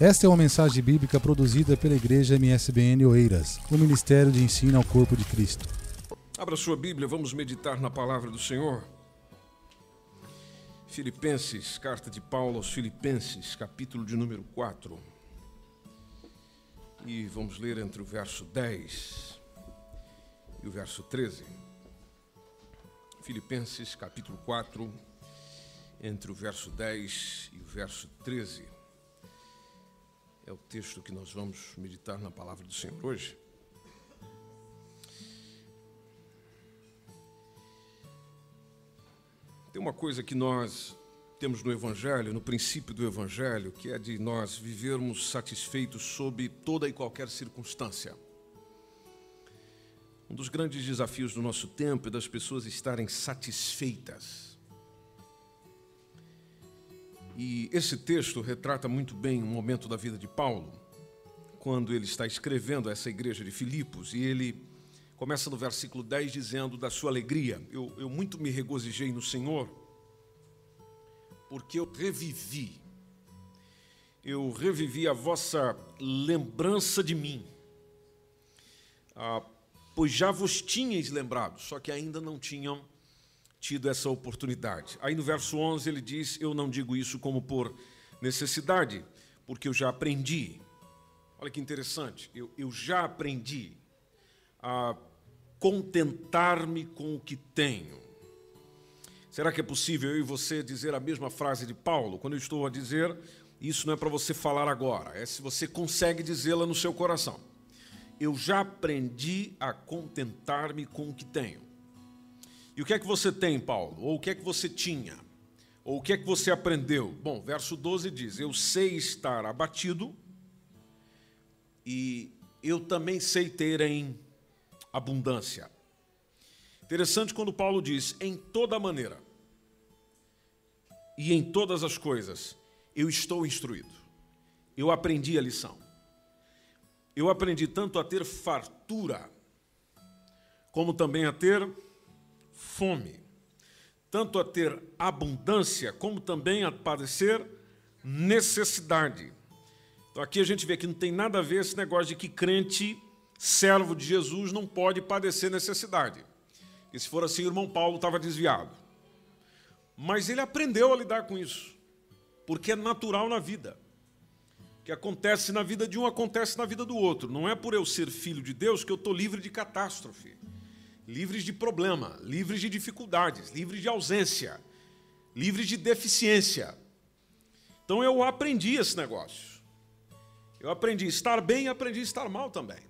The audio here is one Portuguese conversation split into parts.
Esta é uma mensagem bíblica produzida pela Igreja MSBN Oeiras, o Ministério de Ensino ao Corpo de Cristo. Abra sua Bíblia, vamos meditar na palavra do Senhor. Filipenses, carta de Paulo aos Filipenses, capítulo de número 4. E vamos ler entre o verso 10 e o verso 13. Filipenses, capítulo 4, entre o verso 10 e o verso 13. É o texto que nós vamos meditar na palavra do Senhor hoje. Tem uma coisa que nós temos no Evangelho, no princípio do Evangelho, que é de nós vivermos satisfeitos sob toda e qualquer circunstância. Um dos grandes desafios do nosso tempo é das pessoas estarem satisfeitas e esse texto retrata muito bem um momento da vida de Paulo, quando ele está escrevendo essa igreja de Filipos, e ele começa no versículo 10 dizendo da sua alegria. Eu, eu muito me regozijei no Senhor, porque eu revivi, eu revivi a vossa lembrança de mim, ah, pois já vos tinhais lembrado, só que ainda não tinham tido essa oportunidade. Aí no verso 11 ele diz: Eu não digo isso como por necessidade, porque eu já aprendi. Olha que interessante, eu, eu já aprendi a contentar-me com o que tenho. Será que é possível eu e você dizer a mesma frase de Paulo? Quando eu estou a dizer, isso não é para você falar agora, é se você consegue dizê-la no seu coração. Eu já aprendi a contentar-me com o que tenho. E o que é que você tem, Paulo? Ou o que é que você tinha? Ou o que é que você aprendeu? Bom, verso 12 diz: Eu sei estar abatido e eu também sei ter em abundância. Interessante quando Paulo diz: em toda maneira e em todas as coisas eu estou instruído. Eu aprendi a lição. Eu aprendi tanto a ter fartura, como também a ter fome, tanto a ter abundância, como também a padecer necessidade. Então aqui a gente vê que não tem nada a ver esse negócio de que crente, servo de Jesus, não pode padecer necessidade. E se for assim, o irmão Paulo estava desviado. Mas ele aprendeu a lidar com isso, porque é natural na vida. O que acontece na vida de um acontece na vida do outro. Não é por eu ser filho de Deus que eu estou livre de catástrofe livres de problema, livres de dificuldades, livres de ausência, livres de deficiência. Então eu aprendi esse negócio. Eu aprendi a estar bem e aprendi a estar mal também.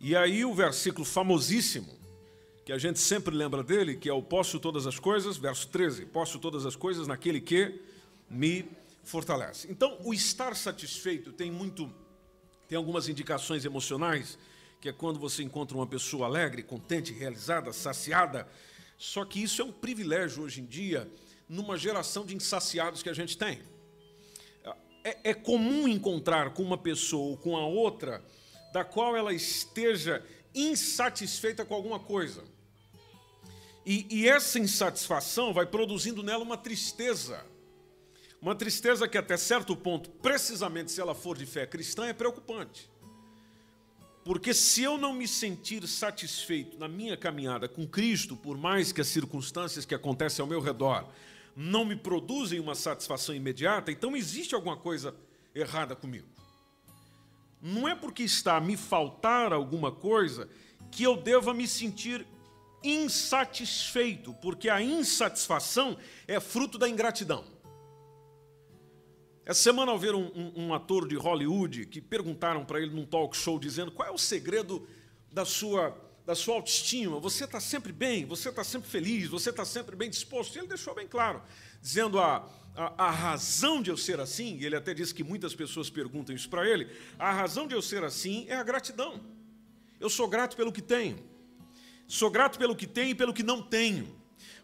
E aí o versículo famosíssimo, que a gente sempre lembra dele, que é o posso todas as coisas, verso 13, posso todas as coisas naquele que me fortalece. Então, o estar satisfeito tem muito tem algumas indicações emocionais que é quando você encontra uma pessoa alegre, contente, realizada, saciada. Só que isso é um privilégio hoje em dia, numa geração de insaciados que a gente tem. É, é comum encontrar com uma pessoa ou com a outra da qual ela esteja insatisfeita com alguma coisa. E, e, essa insatisfação vai produzindo nela uma tristeza. Uma tristeza que, até certo ponto, precisamente se ela for de fé cristã, é preocupante. Porque se eu não me sentir satisfeito na minha caminhada com Cristo, por mais que as circunstâncias que acontecem ao meu redor não me produzem uma satisfação imediata, então existe alguma coisa errada comigo. Não é porque está a me faltar alguma coisa que eu deva me sentir insatisfeito, porque a insatisfação é fruto da ingratidão. Essa semana, ao ver um, um, um ator de Hollywood que perguntaram para ele num talk show, dizendo qual é o segredo da sua, da sua autoestima, você está sempre bem, você está sempre feliz, você está sempre bem disposto. E ele deixou bem claro, dizendo a, a, a, razão de eu ser assim, e ele até disse que muitas pessoas perguntam isso para ele, a razão de eu ser assim é a gratidão. Eu sou grato pelo que tenho. Sou grato pelo que tenho e pelo que não tenho.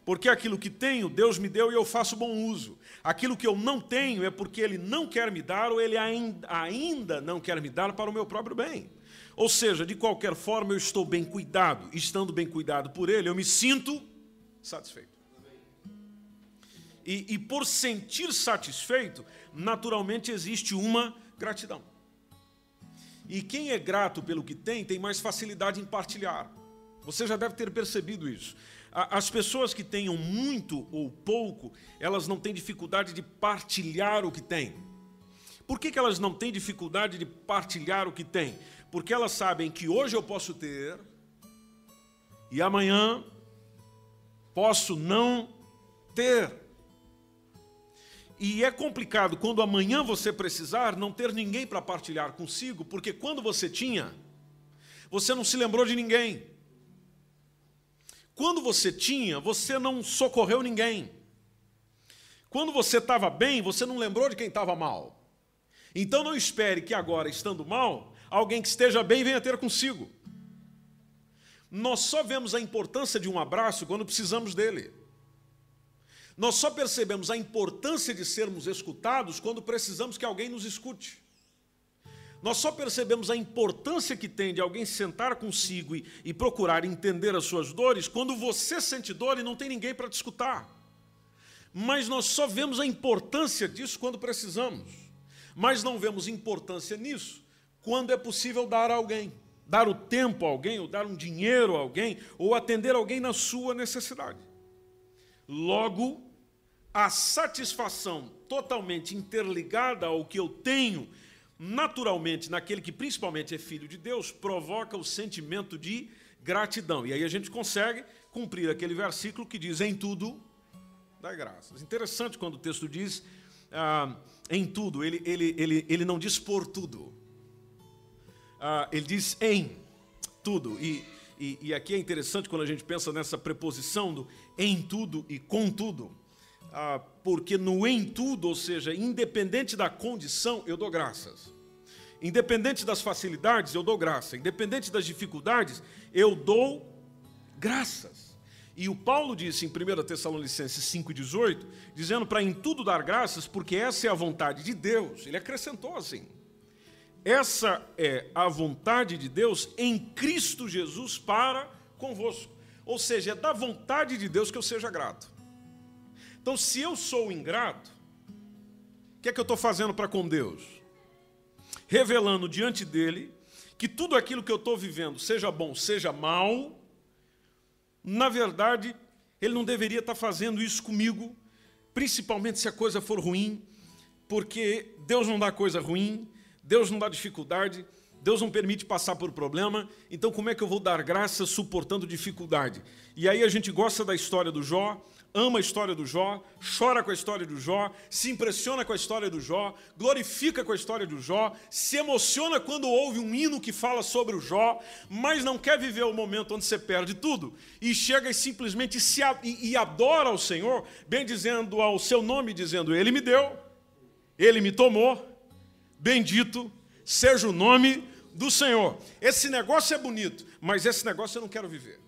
Porque aquilo que tenho, Deus me deu e eu faço bom uso. Aquilo que eu não tenho é porque Ele não quer me dar ou Ele ainda não quer me dar para o meu próprio bem. Ou seja, de qualquer forma, eu estou bem cuidado. Estando bem cuidado por Ele, eu me sinto satisfeito. E, e por sentir satisfeito, naturalmente existe uma Gratidão. E quem é grato pelo que tem, tem mais facilidade em partilhar. Você já deve ter percebido isso. As pessoas que tenham muito ou pouco, elas não têm dificuldade de partilhar o que têm. Por que, que elas não têm dificuldade de partilhar o que têm? Porque elas sabem que hoje eu posso ter e amanhã posso não ter. E é complicado quando amanhã você precisar não ter ninguém para partilhar consigo, porque quando você tinha, você não se lembrou de ninguém. Quando você tinha, você não socorreu ninguém. Quando você estava bem, você não lembrou de quem estava mal. Então não espere que agora, estando mal, alguém que esteja bem venha ter consigo. Nós só vemos a importância de um abraço quando precisamos dele. Nós só percebemos a importância de sermos escutados quando precisamos que alguém nos escute. Nós só percebemos a importância que tem de alguém sentar consigo e, e procurar entender as suas dores quando você sente dor e não tem ninguém para te escutar. Mas nós só vemos a importância disso quando precisamos. Mas não vemos importância nisso quando é possível dar a alguém. Dar o tempo a alguém, ou dar um dinheiro a alguém, ou atender alguém na sua necessidade. Logo, a satisfação totalmente interligada ao que eu tenho naturalmente, naquele que principalmente é filho de Deus, provoca o sentimento de gratidão. E aí a gente consegue cumprir aquele versículo que diz: em tudo dá graças. Interessante quando o texto diz ah, em tudo, ele, ele, ele, ele não diz por tudo, ah, ele diz em tudo. E, e, e aqui é interessante quando a gente pensa nessa preposição do em tudo e com tudo. Ah, porque no em tudo, ou seja, independente da condição, eu dou graças. Independente das facilidades, eu dou graça. Independente das dificuldades, eu dou graças. E o Paulo disse em 1 Tessalonicenses 5,18, dizendo para em tudo dar graças, porque essa é a vontade de Deus. Ele acrescentou assim: essa é a vontade de Deus em Cristo Jesus para convosco. Ou seja, é da vontade de Deus que eu seja grato. Então, se eu sou ingrato, o que é que eu estou fazendo para com Deus? Revelando diante dele que tudo aquilo que eu estou vivendo, seja bom, seja mal, na verdade, ele não deveria estar tá fazendo isso comigo, principalmente se a coisa for ruim, porque Deus não dá coisa ruim, Deus não dá dificuldade, Deus não permite passar por problema, então como é que eu vou dar graça suportando dificuldade? E aí a gente gosta da história do Jó, ama a história do Jó, chora com a história do Jó, se impressiona com a história do Jó, glorifica com a história do Jó, se emociona quando ouve um hino que fala sobre o Jó, mas não quer viver o momento onde você perde tudo e chega e simplesmente se e, e adora ao Senhor, bem dizendo ao seu nome, dizendo: Ele me deu, Ele me tomou, bendito seja o nome do Senhor. Esse negócio é bonito, mas esse negócio eu não quero viver.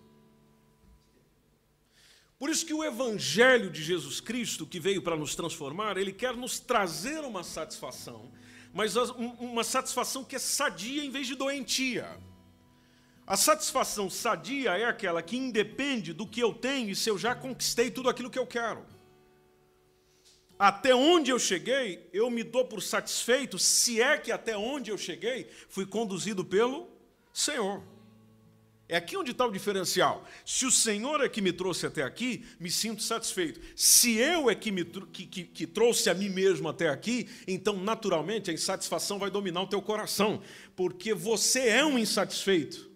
Por isso que o evangelho de Jesus Cristo, que veio para nos transformar, ele quer nos trazer uma satisfação, mas uma satisfação que é sadia em vez de doentia. A satisfação sadia é aquela que independe do que eu tenho e se eu já conquistei tudo aquilo que eu quero. Até onde eu cheguei, eu me dou por satisfeito, se é que até onde eu cheguei fui conduzido pelo Senhor. É aqui onde está o diferencial. Se o Senhor é que me trouxe até aqui, me sinto satisfeito. Se eu é que, me, que, que, que trouxe a mim mesmo até aqui, então naturalmente a insatisfação vai dominar o teu coração, porque você é um insatisfeito.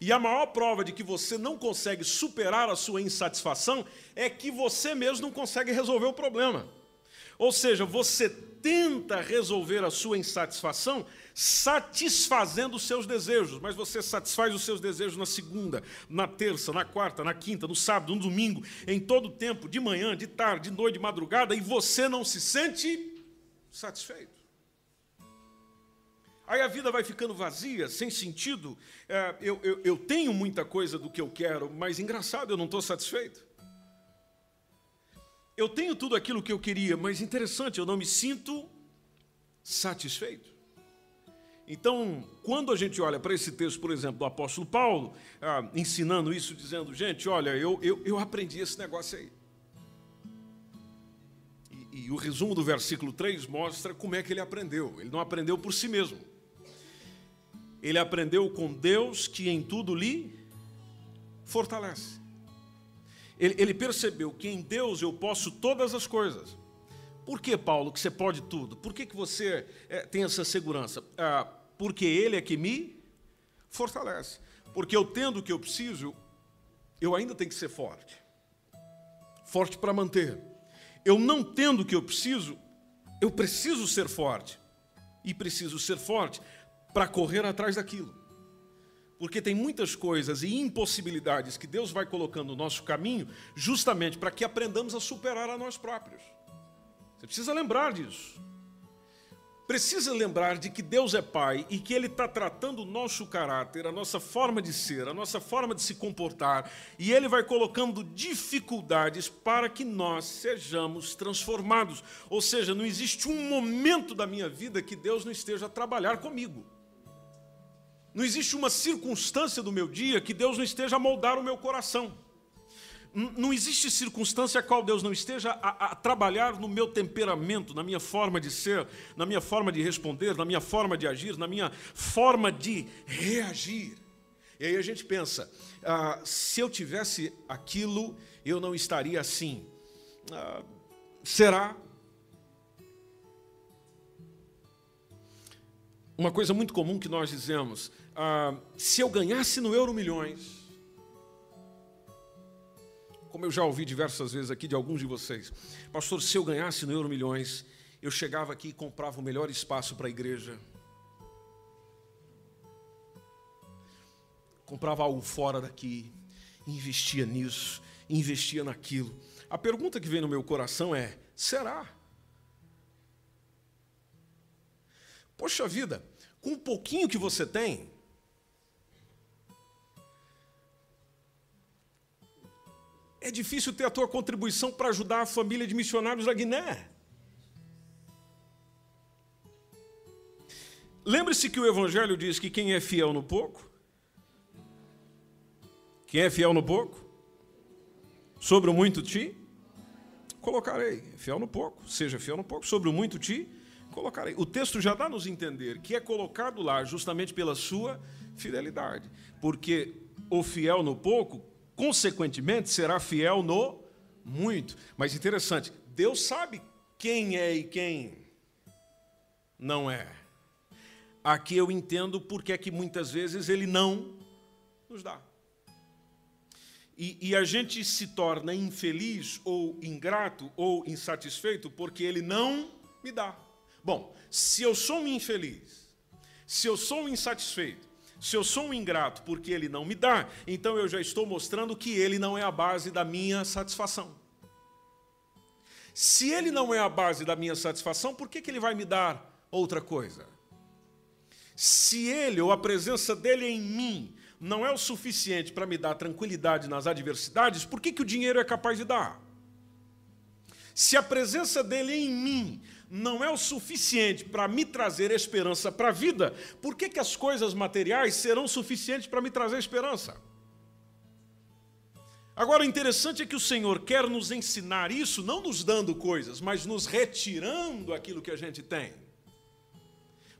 E a maior prova de que você não consegue superar a sua insatisfação é que você mesmo não consegue resolver o problema. Ou seja, você tenta resolver a sua insatisfação satisfazendo os seus desejos, mas você satisfaz os seus desejos na segunda, na terça, na quarta, na quinta, no sábado, no domingo, em todo o tempo, de manhã, de tarde, de noite, de madrugada, e você não se sente satisfeito. Aí a vida vai ficando vazia, sem sentido. É, eu, eu, eu tenho muita coisa do que eu quero, mas engraçado, eu não estou satisfeito. Eu tenho tudo aquilo que eu queria, mas interessante, eu não me sinto satisfeito. Então, quando a gente olha para esse texto, por exemplo, do apóstolo Paulo, ah, ensinando isso, dizendo, gente, olha, eu, eu, eu aprendi esse negócio aí. E, e, o resumo do versículo 3 mostra como é que ele aprendeu. Ele não aprendeu por si mesmo. Ele aprendeu com Deus que em tudo lhe fortalece. Ele, ele percebeu que em Deus eu posso todas as coisas. Por que, Paulo, que você pode tudo? Por que, que você é, tem essa segurança? Ah, porque Ele é que me fortalece. Porque eu tendo o que eu preciso, eu ainda tenho que ser forte. Forte para manter. Eu não tendo o que eu preciso, eu preciso ser forte. E preciso ser forte para correr atrás daquilo. Porque tem muitas coisas e impossibilidades que Deus vai colocando no nosso caminho, justamente para que aprendamos a superar a nós próprios. Você precisa lembrar disso. Precisa lembrar de que Deus é Pai e que Ele está tratando o nosso caráter, a nossa forma de ser, a nossa forma de se comportar, e Ele vai colocando dificuldades para que nós sejamos transformados. Ou seja, não existe um momento da minha vida que Deus não esteja a trabalhar comigo. Não existe uma circunstância do meu dia que Deus não esteja a moldar o meu coração. Não existe circunstância a qual Deus não esteja a, a, trabalhar no meu temperamento, na minha forma de ser, na minha forma de responder, na minha forma de agir, na minha forma de reagir. E aí a gente pensa: ah, se eu tivesse aquilo, eu não estaria assim. Ah, será? Uma coisa muito comum que nós dizemos: ah, se eu ganhasse no Euro Milhões, como eu já ouvi diversas vezes aqui de alguns de vocês, pastor, se eu ganhasse no Euro Milhões, eu chegava aqui e comprava o melhor espaço para a igreja, comprava algo fora daqui, investia nisso, investia naquilo. A pergunta que vem no meu coração é: será? Poxa vida, com um pouquinho que você tem, é difícil ter a tua contribuição para ajudar a família de missionários da Guiné. Lembre-se que o Evangelho diz que quem é fiel no pouco, quem é fiel no pouco, sobre o muito te colocarei. Fiel no pouco, seja fiel no pouco, sobre o muito te colocarei. O texto já dá nos entender que é colocado lá justamente pela sua fidelidade, porque o fiel no pouco consequentemente, será fiel no muito. Mas interessante, Deus sabe quem é e quem não é. Aqui eu entendo porque é que muitas vezes Ele não nos dá. E, e, a gente se torna infeliz ou ingrato ou insatisfeito porque Ele não me dá. Bom, se eu sou um infeliz, se eu sou um insatisfeito, se eu sou um ingrato porque ele não me dá, então eu já estou mostrando que ele não é a base da minha satisfação. Se ele não é a base da minha satisfação, por que, que ele vai me dar outra coisa? Se ele ou a presença dele em mim não é o suficiente para me dar tranquilidade nas adversidades, por que, que o dinheiro é capaz de dar? Se a presença dele em mim não é o suficiente para me trazer esperança para a vida, por que, que as coisas materiais serão suficientes para me trazer esperança? Agora, o interessante é que o Senhor quer nos ensinar isso, não nos dando coisas, mas nos retirando aquilo que a gente tem.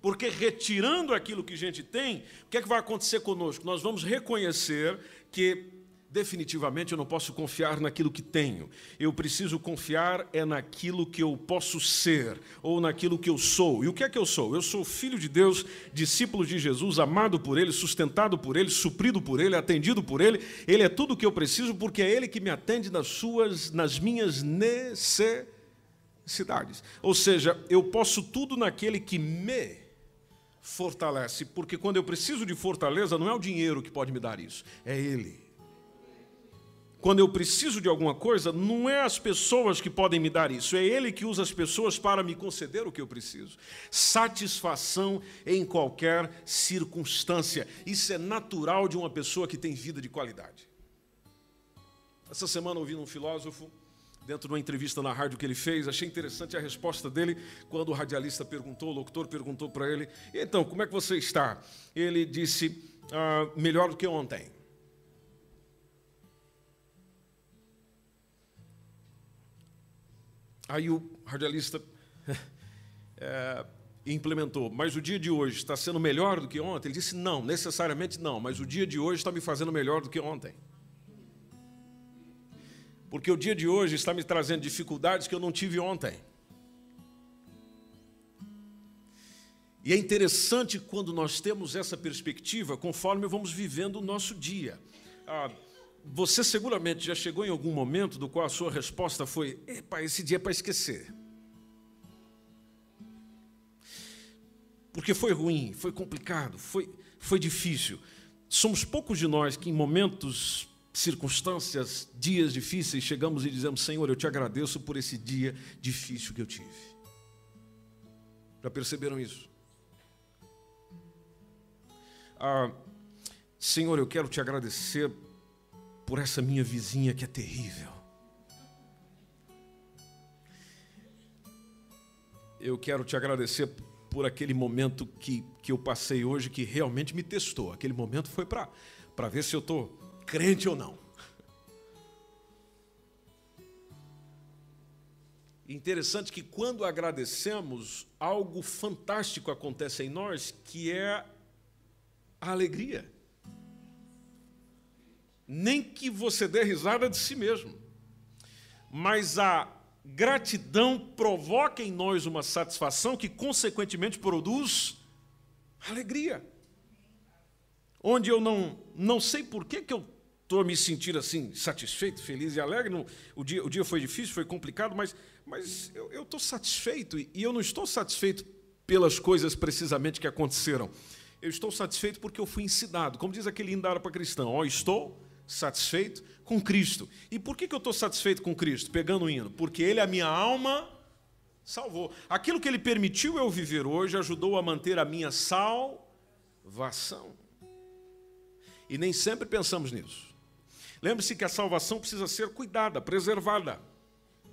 Porque retirando aquilo que a gente tem, o que é que vai acontecer conosco? Nós vamos reconhecer que definitivamente eu não posso confiar naquilo que tenho. Eu preciso confiar é naquilo que eu posso ser ou naquilo que eu sou. E o que é que eu sou? Eu sou filho de Deus, discípulo de Jesus, amado por ele, sustentado por ele, suprido por ele, atendido por ele. Ele é tudo o que eu preciso porque é ele que me atende nas suas nas minhas necessidades. Ou seja, eu posso tudo naquele que me fortalece, porque quando eu preciso de fortaleza, não é o dinheiro que pode me dar isso, é ele. Quando eu preciso de alguma coisa, não é as pessoas que podem me dar isso, é Ele que usa as pessoas para me conceder o que eu preciso. Satisfação em qualquer circunstância. Isso é natural de uma pessoa que tem vida de qualidade. Essa semana ouvi um filósofo, dentro de uma entrevista na rádio que ele fez, achei interessante a resposta dele quando o radialista perguntou, o locutor perguntou para ele: então, como é que você está? Ele disse: ah, melhor do que ontem. Aí o radialista é, implementou, mas o dia de hoje está sendo melhor do que ontem? Ele disse, não, necessariamente não, mas o dia de hoje está me fazendo melhor do que ontem. Porque o dia de hoje está me trazendo dificuldades que eu não tive ontem. E é interessante quando nós temos essa perspectiva, conforme vamos vivendo o nosso dia. Ah, você seguramente já chegou em algum momento do qual a sua resposta foi: Epa, esse dia é para esquecer. Porque foi ruim, foi complicado, foi, foi difícil. Somos poucos de nós que, em momentos, circunstâncias, dias difíceis, chegamos e dizemos: Senhor, eu te agradeço por esse dia difícil que eu tive. Já perceberam isso? Ah, Senhor, eu quero te agradecer por essa minha vizinha que é terrível. Eu quero te agradecer por aquele momento que, que eu passei hoje que realmente me testou. Aquele momento foi para ver se eu estou crente ou não. Interessante que quando agradecemos, algo fantástico acontece em nós, que é a alegria nem que você dê risada de si mesmo. Mas a gratidão provoca em nós uma satisfação que, consequentemente, produz alegria. Onde eu não, não sei por que, que eu estou me sentir assim, satisfeito, feliz e alegre. O, dia, o dia foi difícil, foi complicado, mas, mas eu estou satisfeito. E eu não estou satisfeito pelas coisas precisamente que aconteceram. Eu estou satisfeito porque eu fui ensinado. Como diz aquele hino para cristão: Ó, estou satisfeito com Cristo. E por que, eu estou satisfeito com Cristo? Pegando o hino. Porque Ele, a minha alma, salvou. Aquilo que Ele permitiu eu viver hoje ajudou a manter a minha salvação. E nem sempre pensamos nisso. Lembre-se que a salvação precisa ser cuidada, preservada.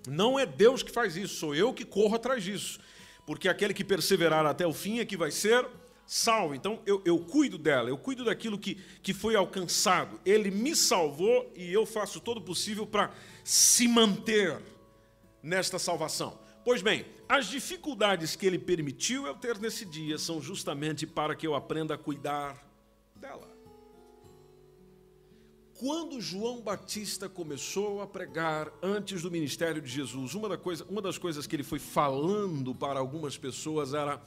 Não é Deus que faz isso, sou eu que corro atrás disso. Porque aquele que perseverar até o fim é que vai ser salvo. Então eu, eu cuido dela, eu cuido daquilo que, que foi alcançado. Ele me salvou e eu faço todo o possível para se manter nesta salvação. Pois bem, as dificuldades que ele permitiu eu ter nesse dia são justamente para que eu aprenda a cuidar dela. Quando João Batista começou a pregar antes do ministério de Jesus, uma, da coisa, uma das coisas que ele foi falando para algumas pessoas era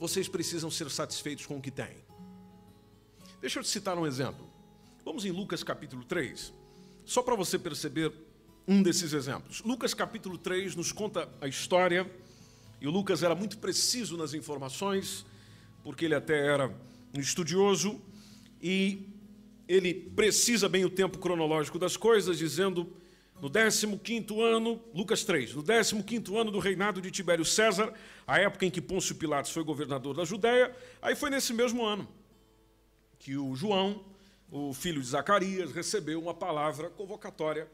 vocês precisam ser satisfeitos com o que têm. Deixa eu te citar um exemplo. Vamos em Lucas capítulo 3, só para você perceber um desses exemplos. Lucas capítulo 3 nos conta a história, e o Lucas era muito preciso nas informações, porque ele até era um estudioso, e ele precisa bem o tempo cronológico das coisas, dizendo no 15 ano, Lucas 3, no 15 ano do reinado de Tibério César, a época em que Pôncio Pilatos foi governador da Judéia, aí foi nesse mesmo ano que o João, o filho de Zacarias, recebeu uma palavra convocatória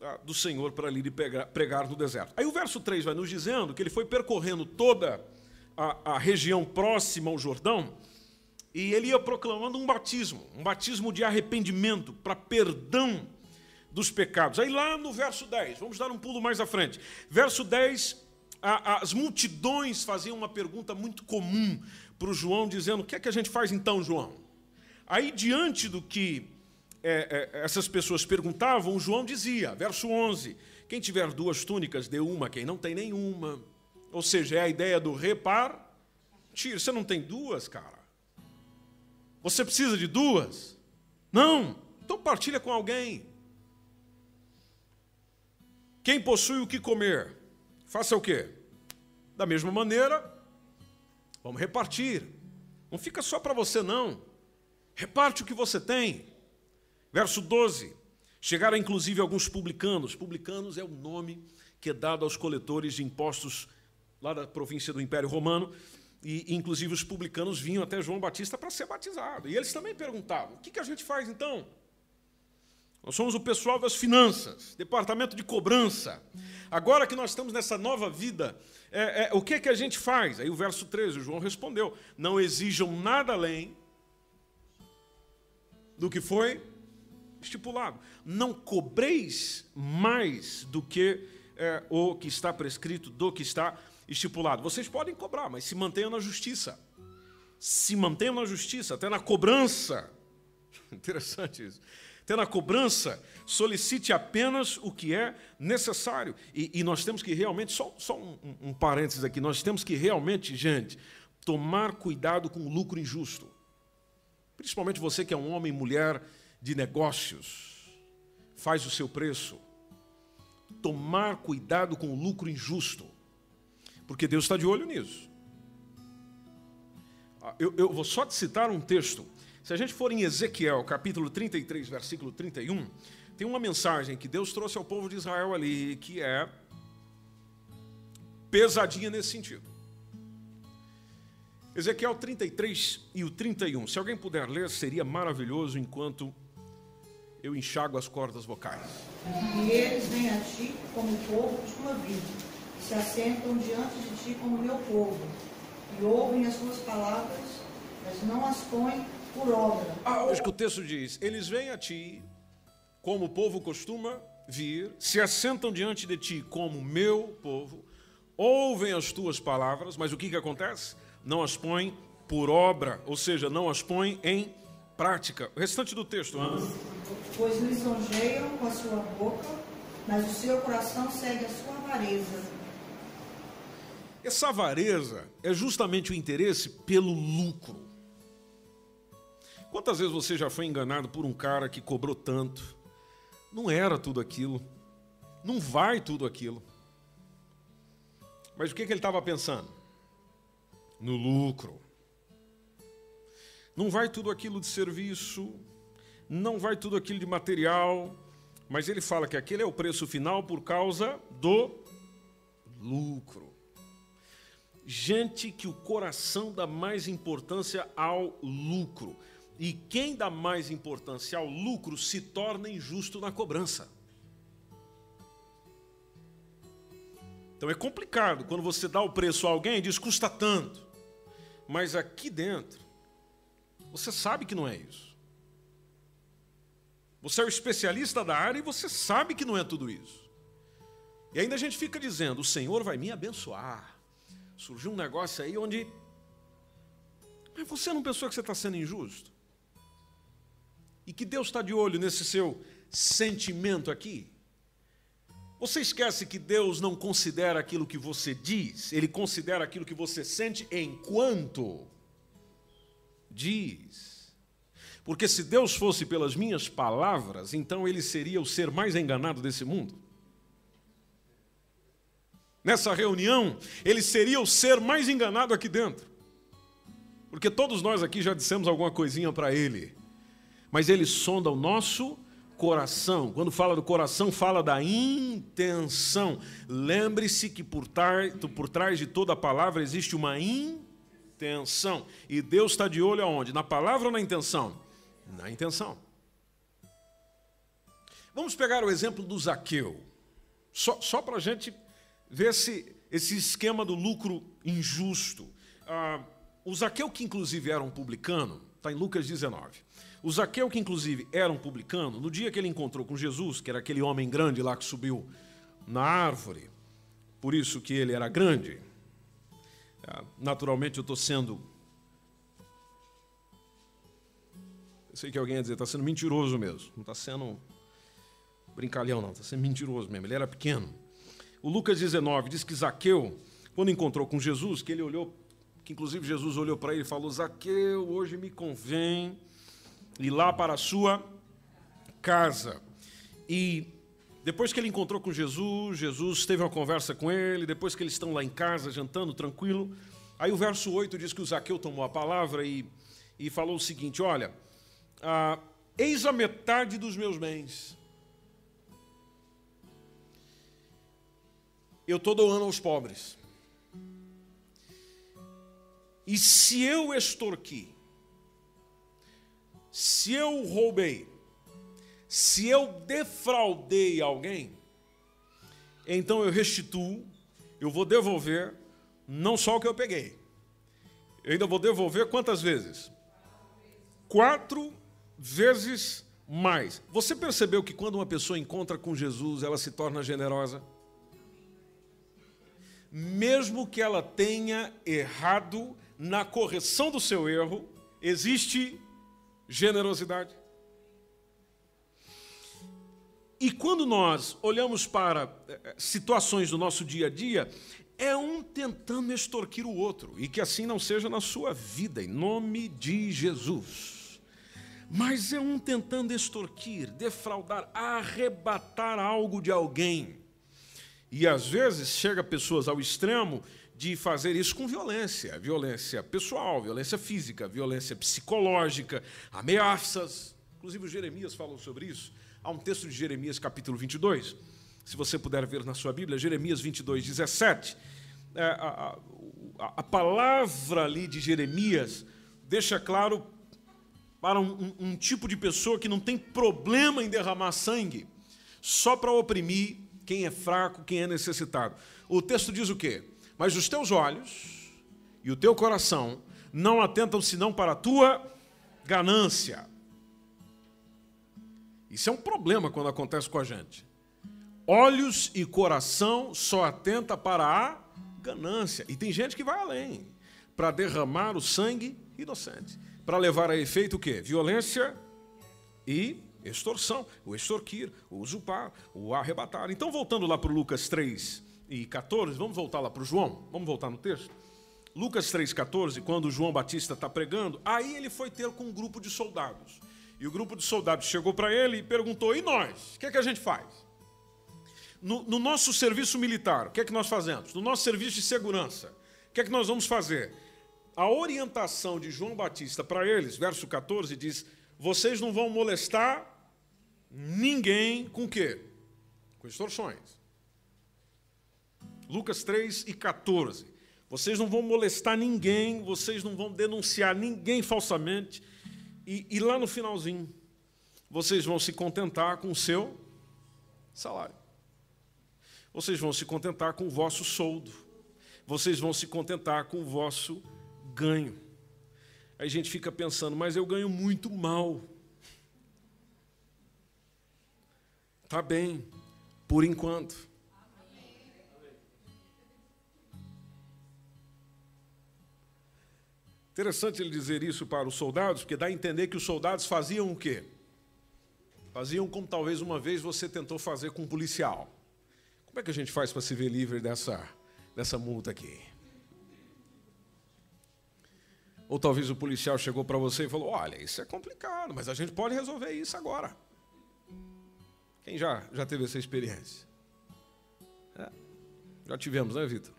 ah, do Senhor para ali pregar no deserto. Aí o verso 3 vai nos dizendo que ele foi percorrendo toda a, a região próxima ao Jordão e ele ia proclamando um batismo, um batismo de arrependimento para perdão dos pecados. Aí lá no verso 10, vamos dar um pulo mais à frente. Verso 10, as multidões faziam uma pergunta muito comum para o João, dizendo: O que é que a gente faz então, João? Aí, diante do que é, é, essas pessoas perguntavam, o João dizia, verso 11: Quem tiver duas túnicas, dê uma, quem não tem nenhuma. Ou seja, é a ideia do repartir. Você não tem duas, cara? Você precisa de duas? Não. Então partilha com alguém. Quem possui o que comer, faça o quê? Da mesma maneira, vamos repartir. Não fica só para você, não. Reparte o que você tem. Verso 12. Chegaram inclusive alguns publicanos. Publicanos é o nome que é dado aos coletores de impostos lá da província do Império Romano. E, inclusive, os publicanos vinham até João Batista para ser batizado. E eles também perguntavam: o que, que a gente faz então? Nós somos o pessoal das finanças, departamento de cobrança. Agora que nós estamos nessa nova vida, é, é, o que, é que a gente faz? Aí o verso 13, o João respondeu: Não exijam nada além do que foi estipulado. Não cobreis mais do que é, o que está prescrito, do que está estipulado. Vocês podem cobrar, mas se mantenham na justiça. Se mantenham na justiça, até na cobrança. Interessante isso. Na cobrança, solicite apenas o que é necessário. E, e nós temos que realmente, só, só um, um parênteses aqui, nós temos que realmente, gente, tomar cuidado com o lucro injusto. Principalmente você que é um homem e mulher de negócios, faz o seu preço. Tomar cuidado com o lucro injusto, porque Deus está de olho nisso. Ah, eu, eu vou só te citar um texto. Se a gente for em Ezequiel, capítulo 33, versículo 31, tem uma mensagem que Deus trouxe ao povo de Israel ali, que é pesadinha nesse sentido. Ezequiel 33 e o 31. Se alguém puder ler, seria maravilhoso enquanto eu enxago as cordas vocais. E eles vêm a ti como o povo de tua vida, se assentam diante de ti como meu povo, e ouvem as tuas palavras, mas não as põem por obra. Ah, que o texto diz: Eles vêm a ti como o povo costuma vir, se assentam diante de ti como meu povo, ouvem as tuas palavras, mas o que, que acontece? não as põe por obra, ou seja, não as põe em prática. O restante do texto, Ana. Pois lisonjeiam com a sua boca, mas o seu coração segue a sua avareza. Essa avareza é justamente o interesse pelo lucro. Quantas vezes você já foi enganado por um cara que cobrou tanto? Não era tudo aquilo. Não vai tudo aquilo. Mas o que, que ele estava pensando? no lucro. Não vai tudo aquilo de serviço, não vai tudo aquilo de material, mas ele fala que aquele é o preço final por causa do lucro. Gente que o coração dá mais importância ao lucro. E quem dá mais importância ao lucro se torna injusto na cobrança. Então é complicado quando você dá o preço a alguém e diz custa tanto. Mas aqui dentro, você sabe que não é isso. Você é o especialista da área e você sabe que não é tudo isso. E ainda a gente fica dizendo: o Senhor vai me abençoar. Surgiu um negócio aí onde. Mas você não pensou que você está sendo injusto? E que Deus está de olho nesse seu sentimento aqui? Você esquece que Deus não considera aquilo que você diz, Ele considera aquilo que você sente enquanto diz. Porque se Deus fosse pelas minhas palavras, então Ele seria o ser mais enganado desse mundo. Nessa reunião, Ele seria o ser mais enganado aqui dentro. Porque todos nós aqui já dissemos alguma coisinha para Ele. Mas Ele sonda o nosso coração. Quando fala do coração, fala da intenção. Lembre-se que por, tar, por trás de toda palavra existe uma intenção. E Deus está de olho aonde? Na palavra ou na intenção? Na intenção. Vamos pegar o exemplo do Zaqueu. Só, só para a gente ver esse, esse esquema do lucro injusto. Ah, o Zaqueu, que inclusive era um publicano, está em Lucas 19. O Zaqueu, que inclusive era um publicano, no dia que ele encontrou com Jesus, que era aquele homem grande lá que subiu na árvore, por isso que ele era grande, é, naturalmente eu estou sendo. Eu sei que alguém ia dizer, está sendo mentiroso mesmo, não está sendo brincalhão, não, está sendo mentiroso mesmo, ele era pequeno. O Lucas 19 diz que Zaqueu, quando encontrou com Jesus, que ele olhou, que inclusive Jesus olhou para ele e falou: Zaqueu, hoje me convém ir lá para a sua casa. E depois que ele encontrou com Jesus, Jesus teve uma conversa com ele, depois que eles estão lá em casa, jantando, tranquilo. Aí o verso 8 diz que o Zaqueu tomou a palavra e, e falou o seguinte: Olha, ah, eis a metade dos meus bens. Eu estou doando aos pobres. E se eu extorqui se eu roubei, se eu defraudei alguém, então eu restituo, eu vou devolver não só o que eu peguei, eu ainda vou devolver quantas vezes? Quatro vezes mais. Você percebeu que quando uma pessoa encontra com Jesus, ela se torna generosa? mesmo que ela tenha errado na correção do seu erro, existe generosidade. E quando nós olhamos para eh, situações do nosso dia a dia, é um tentando extorquir o outro, e que assim não seja na sua vida, em nome de Jesus. Mas é um tentando extorquir, defraudar, arrebatar algo de alguém. E às vezes chega pessoas ao extremo de fazer isso com violência, violência pessoal, violência física, violência psicológica, ameaças. Inclusive Jeremias falou sobre isso. Há um texto de Jeremias, capítulo 22, se você puder ver na sua Bíblia, Jeremias 22, 17. É, a, a, a, palavra ali de Jeremias deixa claro para um, um, um tipo de pessoa que não tem problema em derramar sangue só para oprimir quem é fraco, quem é necessitado. O texto diz o quê? Mas os teus olhos e o teu coração não atentam senão para a tua ganância. Isso é um problema quando acontece com a gente. Olhos e coração só atenta para a ganância. E tem gente que vai além para derramar o sangue inocente, para levar a efeito o quê? Violência e extorsão, o extorquir, o usurpar, o arrebatar. Então, voltando lá para Lucas 3, e 14, vamos voltar lá para o João, vamos voltar no texto. Lucas 3,14, quando João Batista está pregando, aí ele foi ter com um grupo de soldados. E o grupo de soldados chegou para ele e perguntou: e nós? O que é que a gente faz? No, no, nosso serviço militar, o que é que nós fazemos? No nosso serviço de segurança, o que é que nós vamos fazer? A orientação de João Batista para eles, verso 14, diz: vocês não vão molestar ninguém com o quê? Com extorsões. Lucas 3 e 14. Vocês não vão molestar ninguém, vocês não vão denunciar ninguém falsamente. E, e lá no finalzinho, vocês vão se contentar com o seu salário. Vocês vão se contentar com o vosso soldo. Vocês vão se contentar com o vosso ganho. Aí a gente fica pensando, mas eu ganho muito mal. Tá bem, por enquanto. Interessante ele dizer isso para os soldados, porque dá a entender que os soldados faziam o quê? Faziam como talvez uma vez você tentou fazer com um policial. Como é que a gente faz para se ver livre dessa, dessa multa aqui? Ou talvez o policial chegou para você e falou: Olha, isso é complicado, mas a gente pode resolver isso agora. Quem já, já teve essa experiência? É, já tivemos, né, Vitor?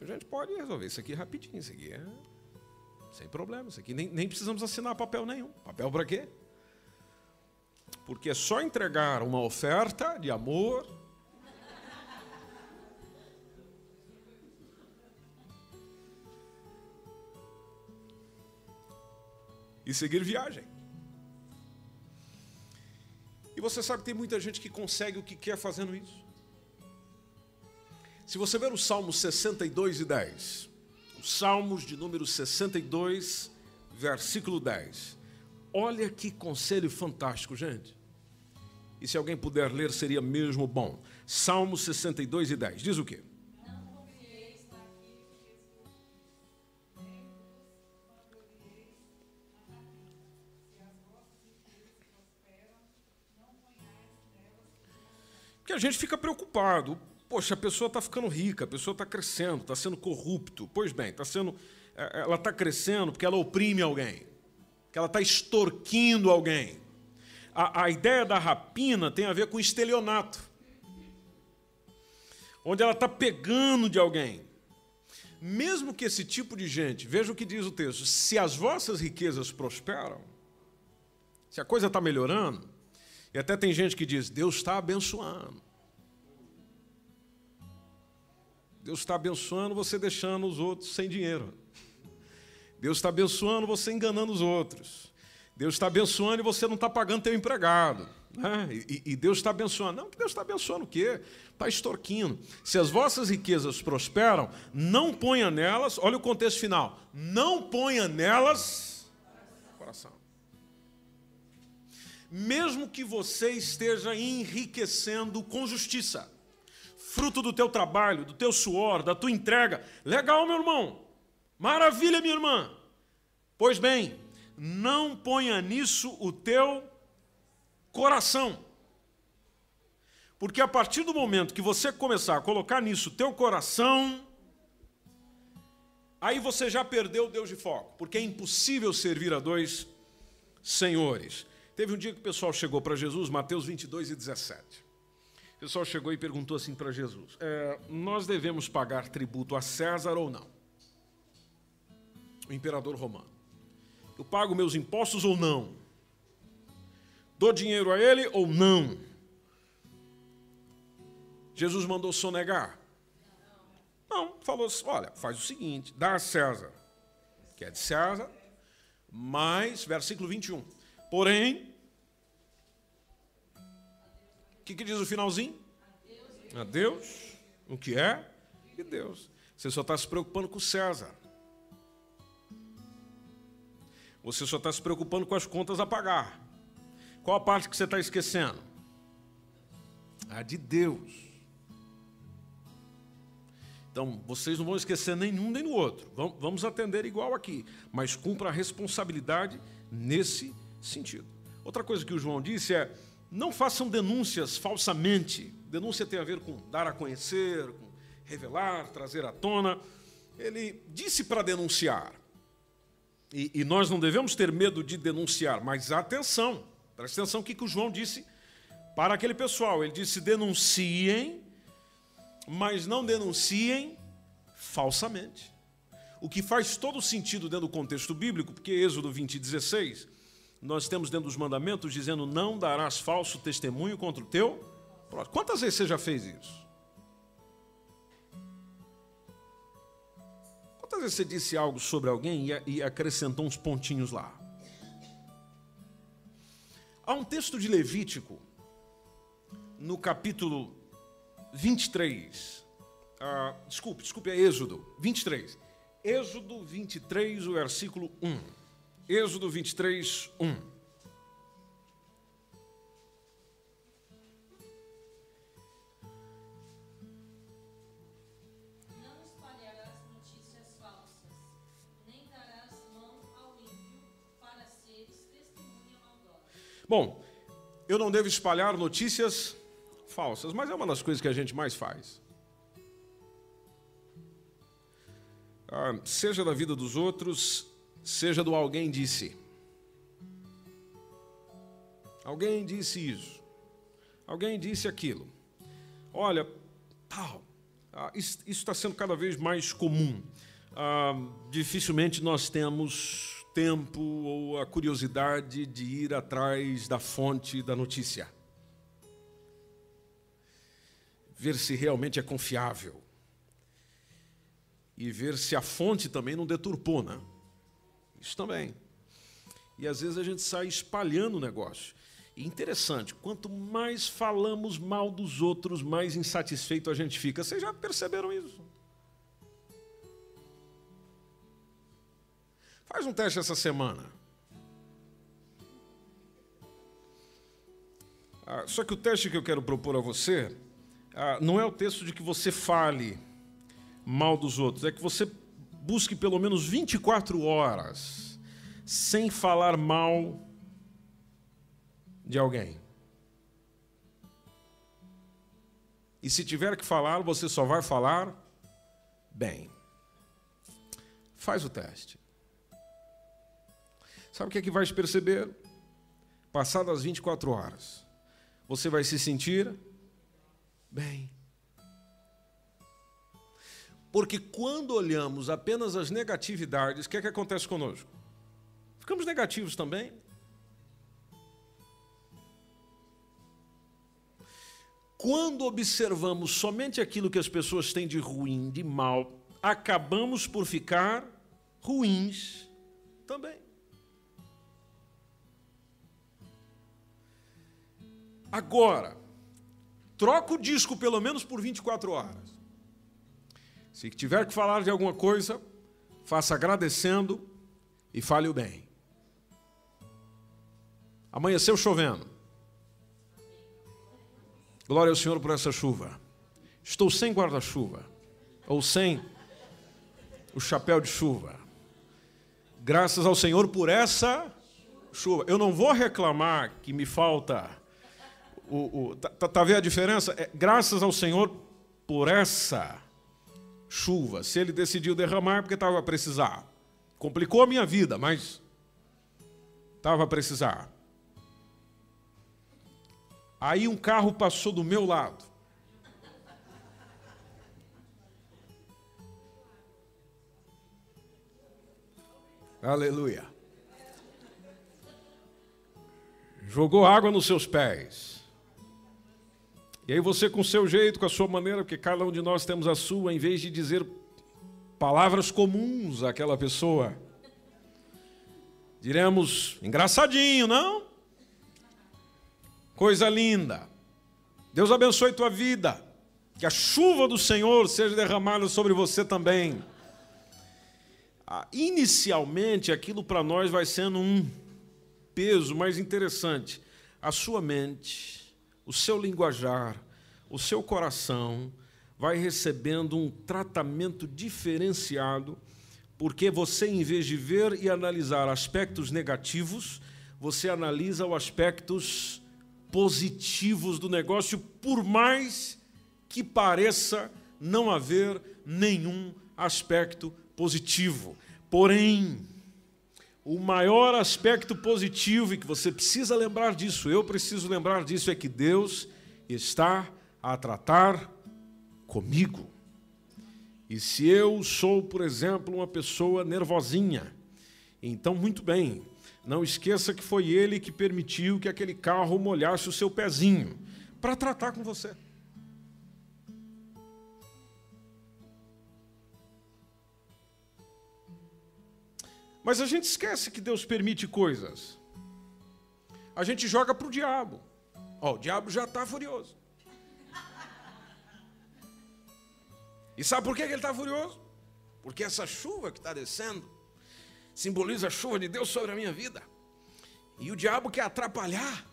A gente pode resolver isso aqui rapidinho. Isso aqui é sem problema, isso aqui nem, nem precisamos assinar papel nenhum. Papel para quê? Porque é só entregar uma oferta de amor. E seguir viagem. E você sabe que tem muita gente que consegue o que quer fazendo isso. Se você ver o Salmo 62 e 10, os Salmos de número 62, versículo 10. Olha que conselho fantástico, gente. E se alguém puder ler, seria mesmo bom. Salmo 62 e 10. Diz o quê? Porque a gente fica preocupado. Poxa, a pessoa está ficando rica, a pessoa está crescendo, está sendo corrupto. Pois bem, está sendo, é, ela está crescendo porque ela oprime alguém, que ela está extorquindo alguém. A, a ideia da rapina tem a ver com estelionato, onde ela está pegando de alguém. Mesmo que esse tipo de gente, veja o que diz o texto: se as vossas riquezas prosperam, se a coisa está melhorando, e até tem gente que diz, Deus está abençoando. Deus está abençoando você deixando os outros sem dinheiro. Deus está abençoando você enganando os outros. Deus está abençoando e você não está pagando teu empregado. Né? E, e, Deus está abençoando. Não, que Deus está abençoando o quê? Está extorquindo. Se as vossas riquezas prosperam, não ponha nelas, olha o contexto final, não ponha nelas coração. Mesmo que você esteja enriquecendo com justiça fruto do teu trabalho, do teu suor, da tua entrega. Legal, meu irmão. Maravilha, minha irmã. Pois bem, não ponha nisso o teu coração. Porque a partir do momento que você começar a colocar nisso o teu coração, aí você já perdeu Deus de foco, porque é impossível servir a dois senhores. Teve um dia que o pessoal chegou para Jesus, Mateus 22 e 17. O pessoal chegou e perguntou assim para Jesus: é, Nós devemos pagar tributo a César ou não? O imperador romano. Eu pago meus impostos ou não? Dou dinheiro a ele ou não? Jesus mandou sonegar? Não, falou assim: olha, faz o seguinte, dá a César, que é de César, mais, versículo 21. Porém, que, que diz o finalzinho? A Deus, o que é? De Deus. Você só está se preocupando com César. Você só está se preocupando com as contas a pagar. Qual a parte que você está esquecendo? A de Deus. Então, vocês não vão esquecer nenhum nem no outro. Vamos atender igual aqui, mas cumpra a responsabilidade nesse sentido. Outra coisa que o João disse é: não façam denúncias falsamente. Denúncia tem a ver com dar a conhecer, com revelar, trazer à tona. Ele disse para denunciar. E, e, nós não devemos ter medo de denunciar, mas atenção, preste atenção o que, que o João disse para aquele pessoal. Ele disse: denunciem, mas não denunciem falsamente. O que faz todo sentido dentro do contexto bíblico, porque Êxodo 20, 16, nós temos dentro dos mandamentos dizendo: não darás falso testemunho contra o teu próximo. Quantas vezes você já fez isso? Quantas vezes você disse algo sobre alguém e acrescentou uns pontinhos lá? Há um texto de Levítico, no capítulo 23. Ah, desculpe, desculpe, é Êxodo 23. Êxodo 23, o versículo 1. Êxodo 23, 1. Bom, eu não devo espalhar notícias falsas, mas é uma das coisas que a gente mais faz. Ah, seja da vida dos outros, seja do alguém disse. Alguém disse isso. Alguém disse aquilo. Olha, tal. Ah, isso está sendo cada vez mais comum. Ah, dificilmente nós temos tempo ou a curiosidade de ir atrás da fonte da notícia. Ver se realmente é confiável. E ver se a fonte também não deturpou, né? Isso também. E às vezes a gente sai espalhando o negócio. E interessante, quanto mais falamos mal dos outros, mais insatisfeito a gente fica. Vocês já perceberam isso? Faz um teste essa semana. Ah, só que o teste que eu quero propor a você ah, não é o texto de que você fale mal dos outros, é que você busque pelo menos 24 horas sem falar mal de alguém. E se tiver que falar, você só vai falar bem. Faz o teste. Sabe o que é que vai perceber? Passadas 24 horas, você vai se sentir bem. Porque quando olhamos apenas as negatividades, o que é que acontece conosco? Ficamos negativos também. Quando observamos somente aquilo que as pessoas têm de ruim, de mal, acabamos por ficar ruins também. Agora, troca o disco pelo menos por 24 horas. Se tiver que falar de alguma coisa, faça agradecendo e fale o bem. Amanheceu chovendo. Glória ao Senhor por essa chuva. Estou sem guarda-chuva, ou sem o chapéu de chuva. Graças ao Senhor por essa chuva. Eu não vou reclamar que me falta. O, o, tá, tá, tá vendo a diferença? É, graças ao Senhor por essa chuva. Se ele decidiu derramar, porque estava a precisar. Complicou a minha vida, mas estava a precisar. Aí um carro passou do meu lado. Aleluia. Jogou água nos seus pés. E aí você, com o seu jeito, com a sua maneira, porque cada um de nós temos a sua, em vez de dizer palavras comuns àquela pessoa, diremos engraçadinho, não? Coisa linda. Deus abençoe tua vida. Que a chuva do Senhor seja derramada sobre você também. Ah, inicialmente, aquilo para nós vai sendo um peso mais interessante. A sua mente, o seu linguajar, o seu coração vai recebendo um tratamento diferenciado, porque você, em vez de ver e analisar aspectos negativos, você analisa os aspectos positivos do negócio, por mais que pareça não haver nenhum aspecto positivo. Porém, o maior aspecto positivo, e que você precisa lembrar disso, eu preciso lembrar disso, é que Deus está a tratar comigo. E se eu sou, por exemplo, uma pessoa nervosinha, então, muito bem, não esqueça que foi ele que permitiu que aquele carro molhasse o seu pezinho para tratar com você. Mas a gente esquece que Deus permite coisas. A gente joga para o diabo. Ó, o diabo já está furioso. E sabe por que ele está furioso? Porque essa chuva que está descendo simboliza a chuva de Deus sobre a minha vida. E o diabo quer atrapalhar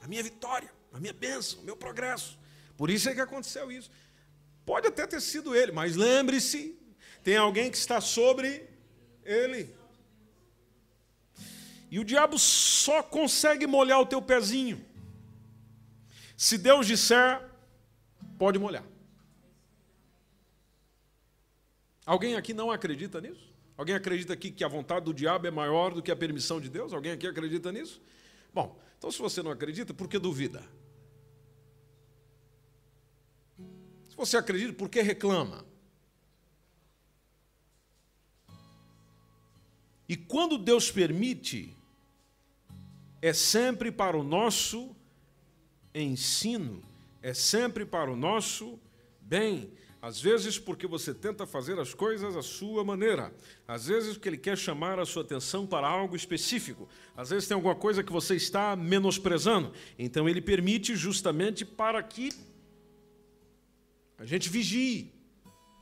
a minha vitória, a minha bênção, o meu progresso. Por isso é que aconteceu isso. Pode até ter sido ele, mas lembre-se: tem alguém que está sobre ele. E o diabo só consegue molhar o teu pezinho. Se Deus disser, pode molhar. Alguém aqui não acredita nisso? Alguém acredita aqui que a vontade do diabo é maior do que a permissão de Deus? Alguém aqui acredita nisso? Bom, então se você não acredita, por que duvida? Se você acredita, por que reclama? E quando Deus permite, é sempre para o nosso ensino, é sempre para o nosso bem. Às vezes, porque você tenta fazer as coisas à sua maneira. Às vezes, porque ele quer chamar a sua atenção para algo específico. Às vezes, tem alguma coisa que você está menosprezando. Então, ele permite justamente para que a gente vigie.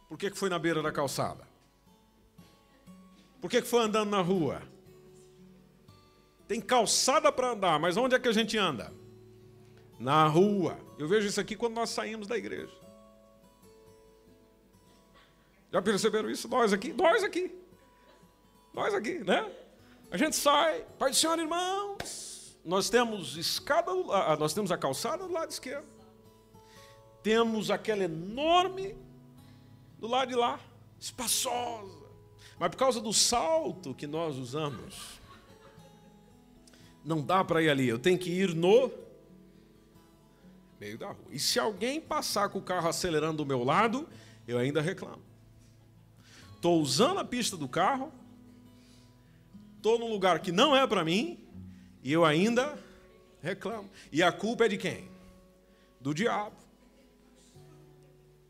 Por que foi na beira da calçada? Por que foi andando na rua? Tem calçada para andar, mas onde é que a gente anda? Na rua. Eu vejo isso aqui quando nós saímos da igreja. Já perceberam isso? Nós aqui, nós aqui. Nós aqui, né? A gente sai, Pai do Senhor, irmãos. Nós temos escada, ah, nós temos a calçada do lado esquerdo. Temos aquela enorme do lado de lá, espaçosa. Mas por causa do salto que nós usamos, não dá para ir ali, eu tenho que ir no meio da rua. E se alguém passar com o carro acelerando do meu lado, eu ainda reclamo. Estou usando a pista do carro, estou num lugar que não é para mim, e eu ainda reclamo. E a culpa é de quem? Do diabo.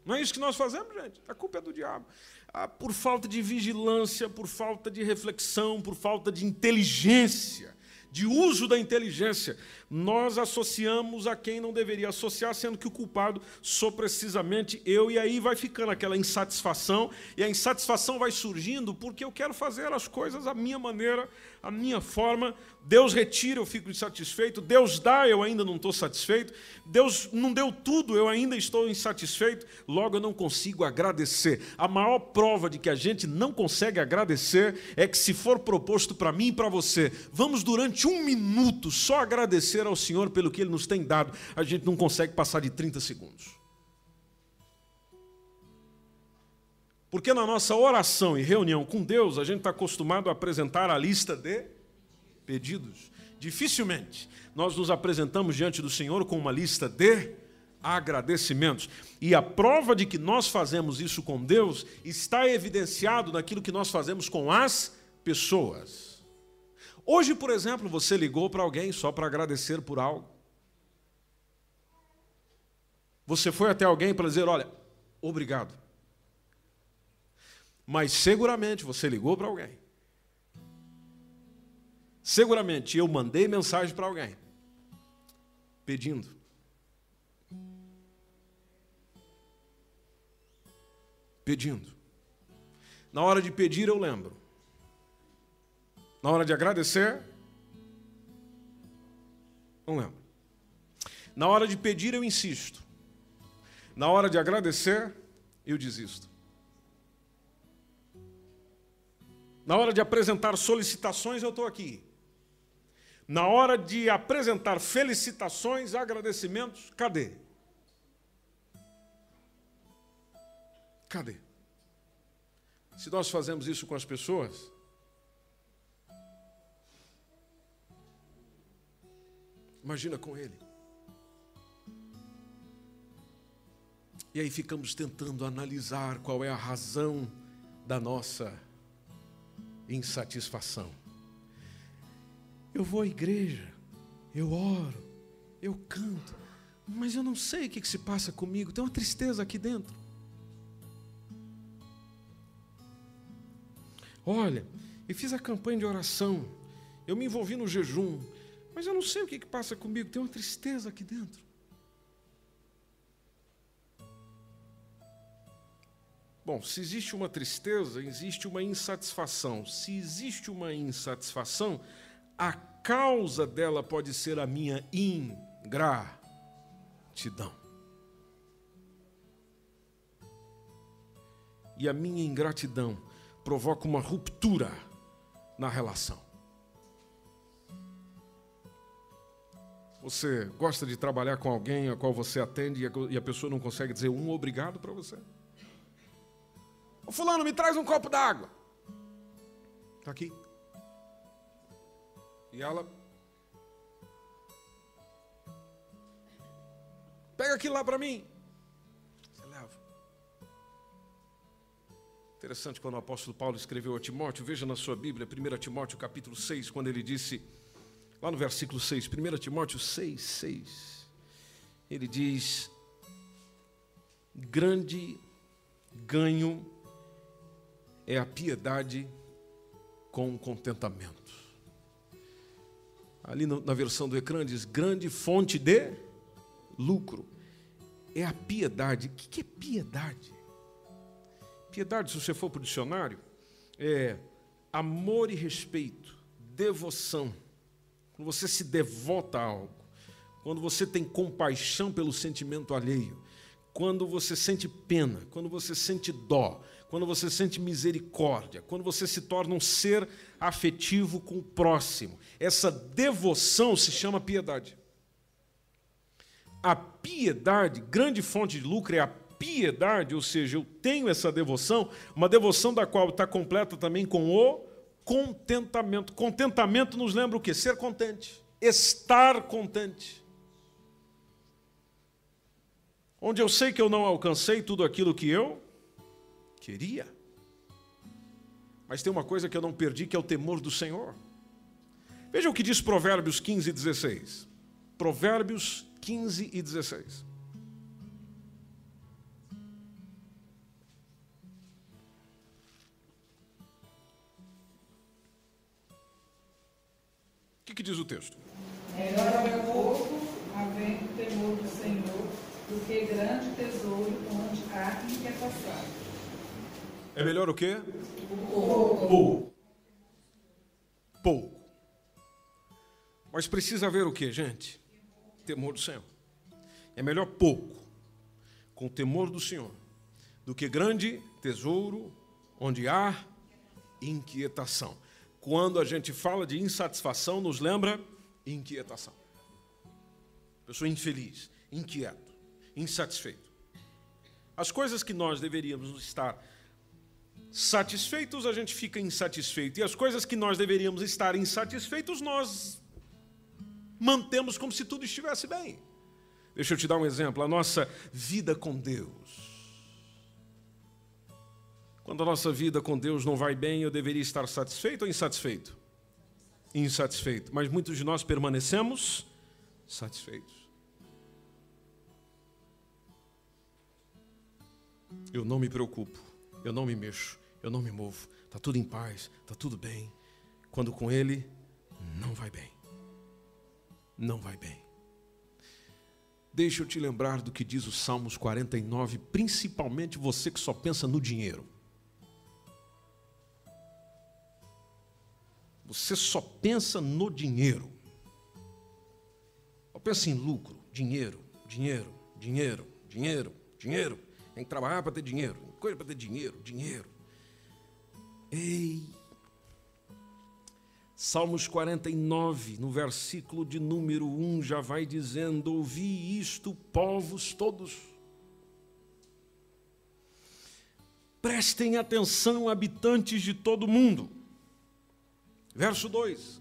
Não é isso que nós fazemos, gente? A culpa é do diabo. Ah, por falta de vigilância, por falta de reflexão, por falta de inteligência de uso da inteligência, nós associamos a quem não deveria associar, sendo que o culpado sou precisamente eu, e aí vai ficando aquela insatisfação, e a insatisfação vai surgindo porque eu quero fazer as coisas à minha maneira, à minha forma. Deus retira, eu fico insatisfeito. Deus dá, eu ainda não estou satisfeito. Deus não deu tudo, eu ainda estou insatisfeito. Logo, eu não consigo agradecer. A maior prova de que a gente não consegue agradecer é que, se for proposto para mim e para você, vamos durante um minuto só agradecer ao Senhor pelo que Ele nos tem dado, a gente não consegue passar de 30 segundos. Porque na nossa oração e reunião com Deus, a gente está acostumado a apresentar a lista de pedidos. Dificilmente nós nos apresentamos diante do Senhor com uma lista de agradecimentos. E a prova de que nós fazemos isso com Deus está evidenciado naquilo que nós fazemos com as pessoas. Hoje, por exemplo, você ligou para alguém só para agradecer por algo. Você foi até alguém para dizer: Olha, obrigado. Mas seguramente você ligou para alguém. Seguramente eu mandei mensagem para alguém pedindo. Pedindo. Na hora de pedir, eu lembro. Na hora de agradecer, não lembro. Na hora de pedir, eu insisto. Na hora de agradecer, eu desisto. Na hora de apresentar solicitações, eu estou aqui. Na hora de apresentar felicitações, agradecimentos, cadê? Cadê? Se nós fazemos isso com as pessoas, imagina com Ele. E aí ficamos tentando analisar qual é a razão da nossa insatisfação. Eu vou à igreja, eu oro, eu canto, mas eu não sei o que, se passa comigo, tem uma tristeza aqui dentro. Olha, eu fiz a campanha de oração, eu me envolvi no jejum, mas eu não sei o que, que passa comigo, tem uma tristeza aqui dentro. Bom, se existe uma tristeza, existe uma insatisfação. Se existe uma insatisfação, a causa dela pode ser a minha ingratidão. E a minha ingratidão provoca uma ruptura na relação. Você gosta de trabalhar com alguém a qual você atende e a pessoa não consegue dizer um obrigado para você? Ô fulano, me traz um copo d'água. Está aqui. E ela. Pega aquilo lá para mim. Você leva. Interessante quando o apóstolo Paulo escreveu a Timóteo, veja na sua Bíblia, 1 Timóteo capítulo 6, quando ele disse, lá no versículo 6, 1 Timóteo 6, 6, ele diz: Grande ganho é a piedade com contentamento. Ali na versão do ecrã diz: grande fonte de lucro. É a piedade. O que é piedade? Piedade, se você for para o dicionário, é amor e respeito, devoção. Quando você se devota a algo, quando você tem compaixão pelo sentimento alheio, quando você sente pena, quando você sente dó, quando você sente misericórdia, quando você se torna um ser afetivo com o próximo. Essa devoção se chama piedade. A piedade, grande fonte de lucro é a piedade, ou seja, eu tenho essa devoção, uma devoção da qual está completa também com o contentamento. Contentamento nos lembra o que? Ser contente, estar contente. Onde eu sei que eu não alcancei tudo aquilo que eu Queria. Mas tem uma coisa que eu não perdi, que é o temor do Senhor. Veja o que diz Provérbios 15 e 16. Provérbios 15 e 16. O que, que diz o texto? Melhor é pouco, havendo temor do Senhor, do que grande tesouro onde há inquietação. É melhor o quê? Pouco. Pouco. Pouco. Mas precisa haver o que, gente? Temor do Senhor. É melhor pouco, com temor do Senhor, do que grande tesouro onde há inquietação. Quando a gente fala de insatisfação, nos lembra inquietação. Pessoa infeliz, inquieto, insatisfeito. As coisas que nós deveríamos estar satisfeitos, a gente fica insatisfeito. E as coisas que nós deveríamos estar insatisfeitos, nós mantemos como se tudo estivesse bem. Deixa eu te dar um exemplo. A nossa vida com Deus. Quando a nossa vida com Deus não vai bem, eu deveria estar satisfeito ou insatisfeito? Insatisfeito. Mas muitos de nós permanecemos satisfeitos. Eu não me preocupo, eu não me mexo, eu não me movo. Está tudo em paz, está tudo bem. Quando com Ele, não vai bem. Não vai bem. Deixa eu te lembrar do que diz o Salmos 49, principalmente você que só pensa no dinheiro. Você só pensa no dinheiro. Só pensa em lucro, dinheiro, dinheiro, dinheiro, dinheiro, dinheiro. Tem que trabalhar para ter dinheiro, coisa para ter dinheiro, dinheiro. Ei! Salmos 49, no versículo de número 1, já vai dizendo: Ouvi isto, povos todos. Prestem atenção, habitantes de todo o mundo. Verso 2.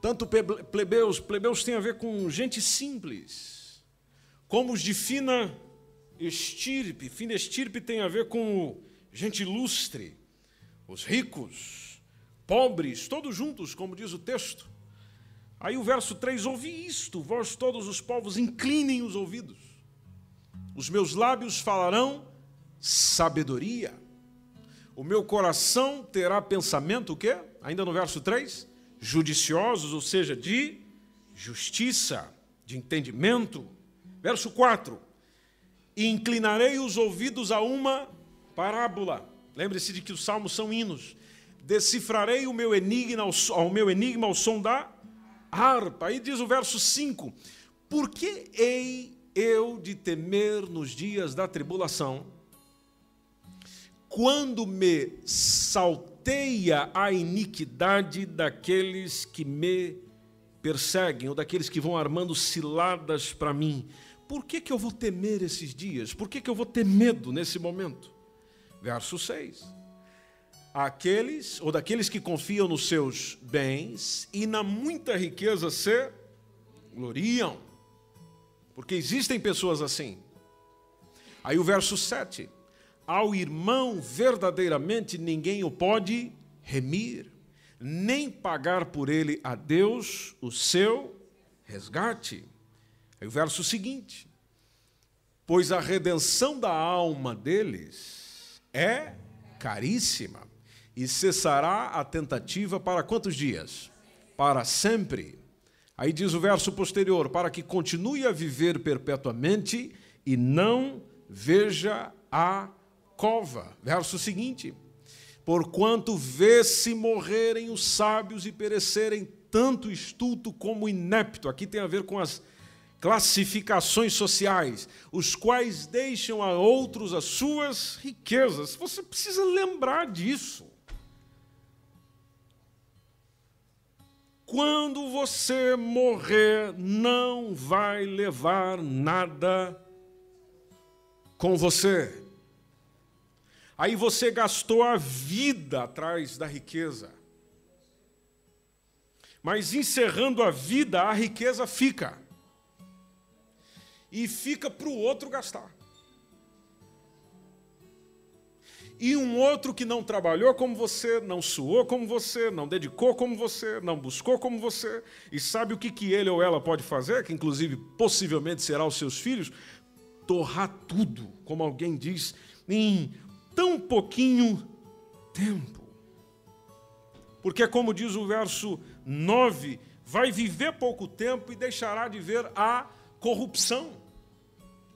Tanto plebeus, plebeus tem a ver com gente simples, como os de fina estirpe. Fina estirpe tem a ver com gente ilustre, os ricos, pobres, todos juntos, como diz o texto. Aí o verso 3: Ouvi isto, vós todos os povos, inclinem os ouvidos. Os meus lábios falarão sabedoria. O meu coração terá pensamento o quê? Ainda no verso 3, judiciosos, ou seja, de justiça, de entendimento. Verso 4: e inclinarei os ouvidos a uma parábola. Lembre-se de que os salmos são hinos. Decifrarei o meu enigma ao, meu enigma ao som da harpa. Aí diz o verso 5: Por que hei eu de temer nos dias da tribulação, quando me salteia a iniquidade daqueles que me perseguem, ou daqueles que vão armando ciladas para mim? Por que, que eu vou temer esses dias? Por que, que eu vou ter medo nesse momento? Verso 6. Aqueles, ou daqueles que confiam nos seus bens e na muita riqueza se gloriam. Porque existem pessoas assim. Aí o verso 7. Ao irmão verdadeiramente ninguém o pode remir, nem pagar por ele a Deus o seu resgate. Aí o verso seguinte: Pois a redenção da alma deles é caríssima, e cessará a tentativa para quantos dias? Para sempre. Aí diz o verso posterior: Para que continue a viver perpetuamente e não veja a cova. Verso seguinte: Porquanto vê-se morrerem os sábios e perecerem tanto estulto como inepto. Aqui tem a ver com as classificações sociais, os quais deixam a outros as suas riquezas. Você precisa lembrar disso. Quando você morrer, não vai levar nada com você. Aí você gastou a vida atrás da riqueza. Mas encerrando a vida, a riqueza fica e fica para o outro gastar. E um outro que não trabalhou como você, não suou como você, não dedicou como você, não buscou como você, e sabe o que, que ele ou ela pode fazer, que inclusive possivelmente será os seus filhos? Torrar tudo, como alguém diz, em tão pouquinho tempo. Porque, como diz o verso 9 vai viver pouco tempo e deixará de ver a corrupção.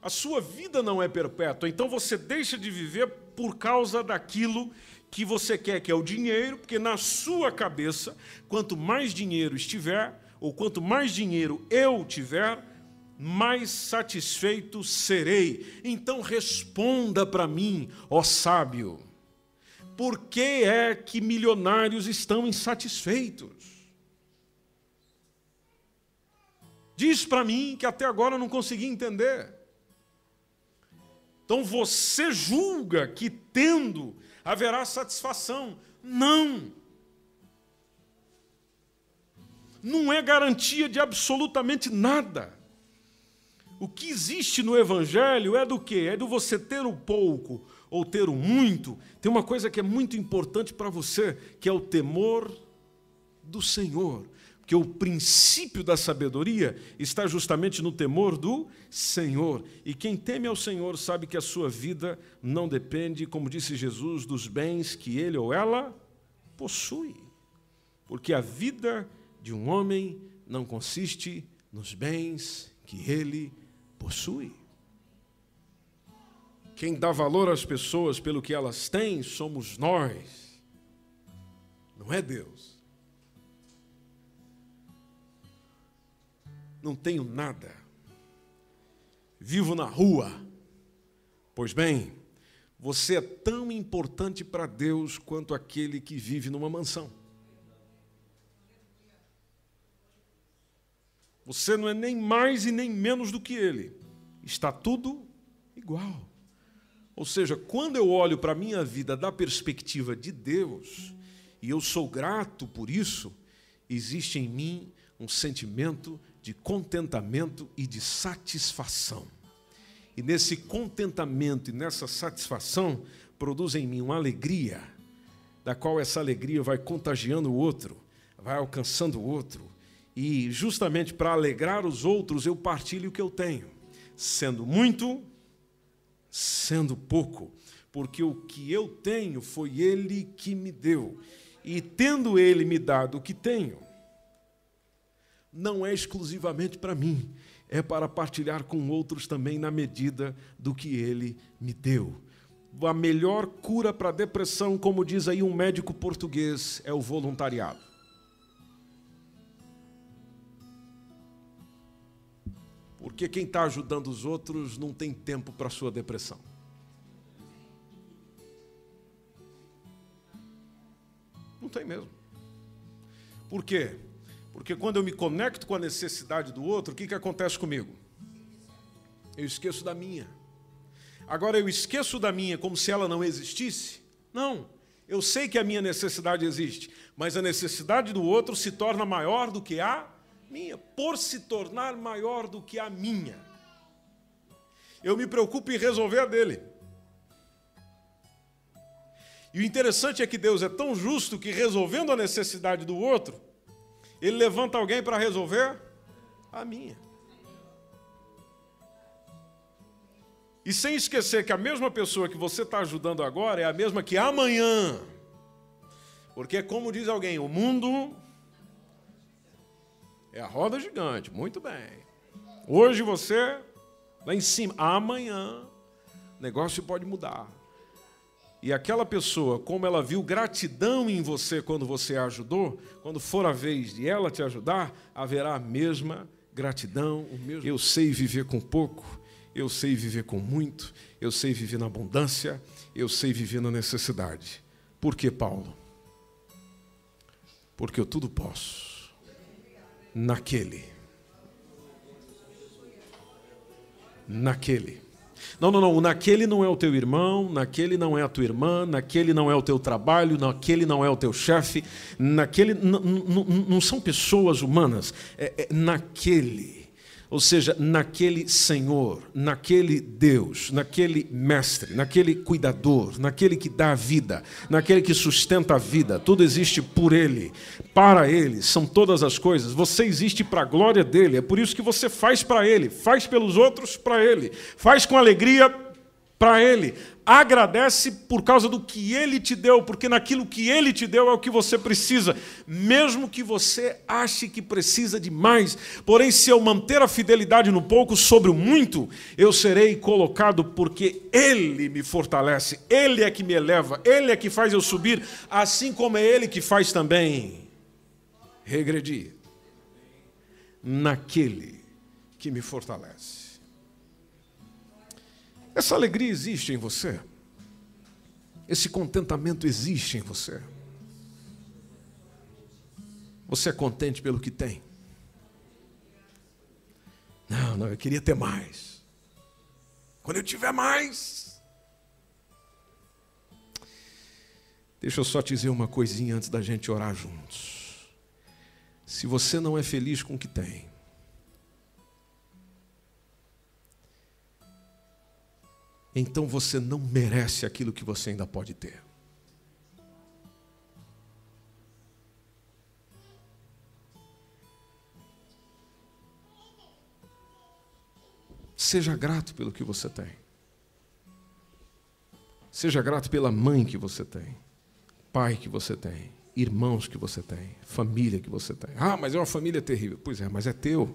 A sua vida não é perpétua, então você deixa de viver por causa daquilo que você quer, que é o dinheiro, porque na sua cabeça, quanto mais dinheiro estiver, ou quanto mais dinheiro eu tiver, mais satisfeito serei. Então responda para mim, ó sábio, por que é que milionários estão insatisfeitos? Diz para mim que até agora eu não consegui entender. Então você julga que tendo haverá satisfação. Não. Não é garantia de absolutamente nada. O que existe no Evangelho é do quê? É do você ter o pouco ou ter o muito. Tem uma coisa que é muito importante para você, que é o temor do Senhor. Porque o princípio da sabedoria está justamente no temor do Senhor. E quem teme ao Senhor sabe que a sua vida não depende, como disse Jesus, dos bens que ele ou ela possui. Porque a vida de um homem não consiste nos bens que ele possui. Quem dá valor às pessoas pelo que elas têm somos nós, não é Deus. Não tenho nada. Vivo na rua. Pois bem, você é tão importante para Deus quanto aquele que vive numa mansão. Você não é nem mais e nem menos do que ele. Está tudo igual. Ou seja, quando eu olho para a minha vida da perspectiva de Deus, e eu sou grato por isso, existe em mim um sentimento de contentamento e de satisfação. E nesse contentamento e nessa satisfação produz em mim uma alegria, da qual essa alegria vai contagiando o outro, vai alcançando o outro. E justamente para alegrar os outros, eu partilho o que eu tenho, sendo muito, sendo pouco, porque o que eu tenho foi Ele que me deu. E tendo Ele me dado o que tenho, não é exclusivamente para mim, é para partilhar com outros também na medida do que ele me deu. A melhor cura para a depressão, como diz aí um médico português, é o voluntariado. Porque quem está ajudando os outros não tem tempo para a sua depressão. Não tem mesmo. Por quê? Porque quando eu me conecto com a necessidade do outro, o que, que acontece comigo? Eu esqueço da minha. Agora eu esqueço da minha como se ela não existisse? Não. Eu sei que a minha necessidade existe, mas a necessidade do outro se torna maior do que a minha, por se tornar maior do que a minha. Eu me preocupo em resolver a dele. E o interessante é que Deus é tão justo que, resolvendo a necessidade do outro, ele levanta alguém para resolver a minha. E sem esquecer que a mesma pessoa que você está ajudando agora é a mesma que amanhã. Porque, como diz alguém, o mundo é a roda gigante. Muito bem. Hoje você lá em cima. Amanhã o negócio pode mudar. E aquela pessoa, como ela viu gratidão em você quando você a ajudou, quando for a vez de ela te ajudar, haverá a mesma gratidão. O mesmo... Eu sei viver com pouco, eu sei viver com muito, eu sei viver na abundância, eu sei viver na necessidade. Por que, Paulo? Porque eu tudo posso naquele. Naquele não, não, não, naquele não é o teu irmão, naquele não é a tua irmã, naquele não é o teu trabalho, naquele não é o teu chefe, naquele não são pessoas humanas, é, é naquele ou seja, naquele Senhor, naquele Deus, naquele Mestre, naquele cuidador, naquele que dá a vida, naquele que sustenta a vida, tudo existe por Ele, para Ele, são todas as coisas. Você existe para a glória dele, é por isso que você faz para Ele, faz pelos outros para Ele, faz com alegria para Ele. Agradece por causa do que Ele te deu, porque naquilo que Ele te deu é o que você precisa, mesmo que você ache que precisa de mais. Porém, se eu manter a fidelidade no pouco sobre o muito, eu serei colocado, porque Ele me fortalece, Ele é que me eleva, Ele é que faz eu subir, assim como é Ele que faz também regredir naquele que me fortalece. Essa alegria existe em você. Esse contentamento existe em você. Você é contente pelo que tem? Não, não, eu queria ter mais. Quando eu tiver mais. Deixa eu só te dizer uma coisinha antes da gente orar juntos. Se você não é feliz com o que tem, então você não merece aquilo que você ainda pode ter. Seja grato pelo que você tem. Seja grato pela mãe que você tem, pai que você tem, irmãos que você tem, família que você tem. Ah, mas é uma família terrível. Pois é, mas é teu.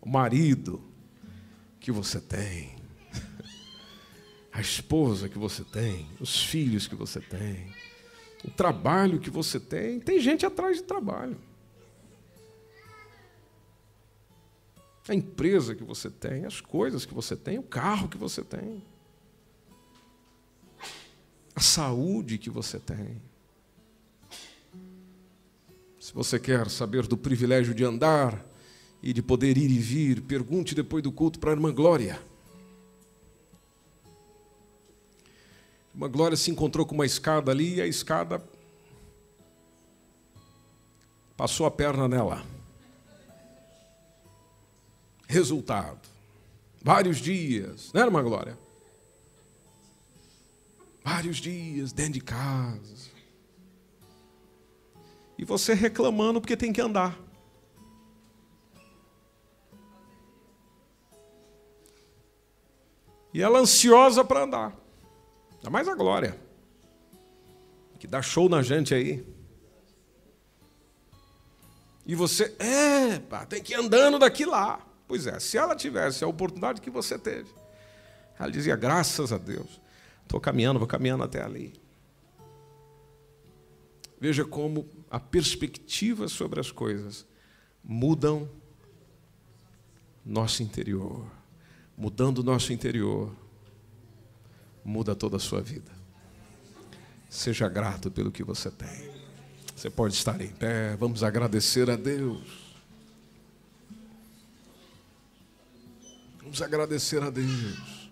O marido, que você tem, a esposa que você tem, os filhos que você tem, o trabalho que você tem. Tem gente atrás de trabalho. A empresa que você tem, as coisas que você tem, o carro que você tem, a saúde que você tem. Se você quer saber do privilégio de andar e de poder ir e vir, pergunte depois do culto para a irmã Glória. A irmã Glória se encontrou com uma escada ali e a escada passou a perna nela. Resultado: vários dias, né, irmã Glória? Vários dias dentro de casa. E você reclamando porque tem que andar. E ela ansiosa para andar. Ainda mais a Glória, que dá show na gente aí. E você, é, pá, tem que ir andando daqui lá. Pois é, se ela tivesse a oportunidade que você teve, ela dizia: graças a Deus, estou caminhando, vou caminhando até ali. Veja como a perspectiva sobre as coisas mudam nosso interior mudando o nosso interior, muda toda a sua vida. Seja grato pelo que você tem. Você pode estar em pé, vamos agradecer a Deus. Vamos agradecer a Deus.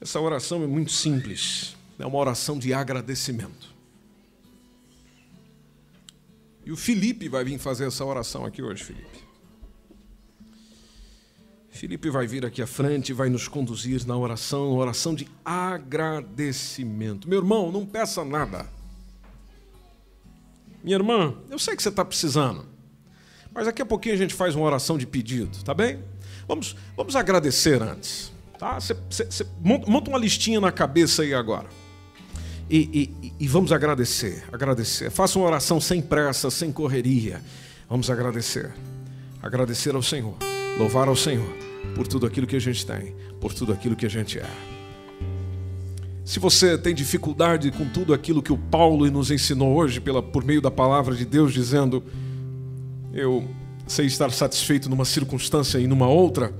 Essa oração é muito simples, é uma oração de agradecimento. E o Felipe vai vir fazer essa oração aqui hoje, Felipe. Felipe vai vir aqui à frente e vai nos conduzir na oração, oração de agradecimento. Meu irmão, não peça nada. Minha irmã, eu sei que você está precisando, mas daqui a pouquinho a gente faz uma oração de pedido, tá bem? Vamos, vamos agradecer antes, tá? Você, você, monta uma listinha na cabeça aí agora. E, e, e vamos agradecer, agradecer. Faça uma oração sem pressa, sem correria. Vamos agradecer. Agradecer ao Senhor, louvar ao Senhor por tudo aquilo que a gente tem, por tudo aquilo que a gente é. Se você tem dificuldade com tudo aquilo que o Paulo nos ensinou hoje pela, por meio da palavra de Deus, dizendo, eu sei estar satisfeito numa circunstância e numa outra,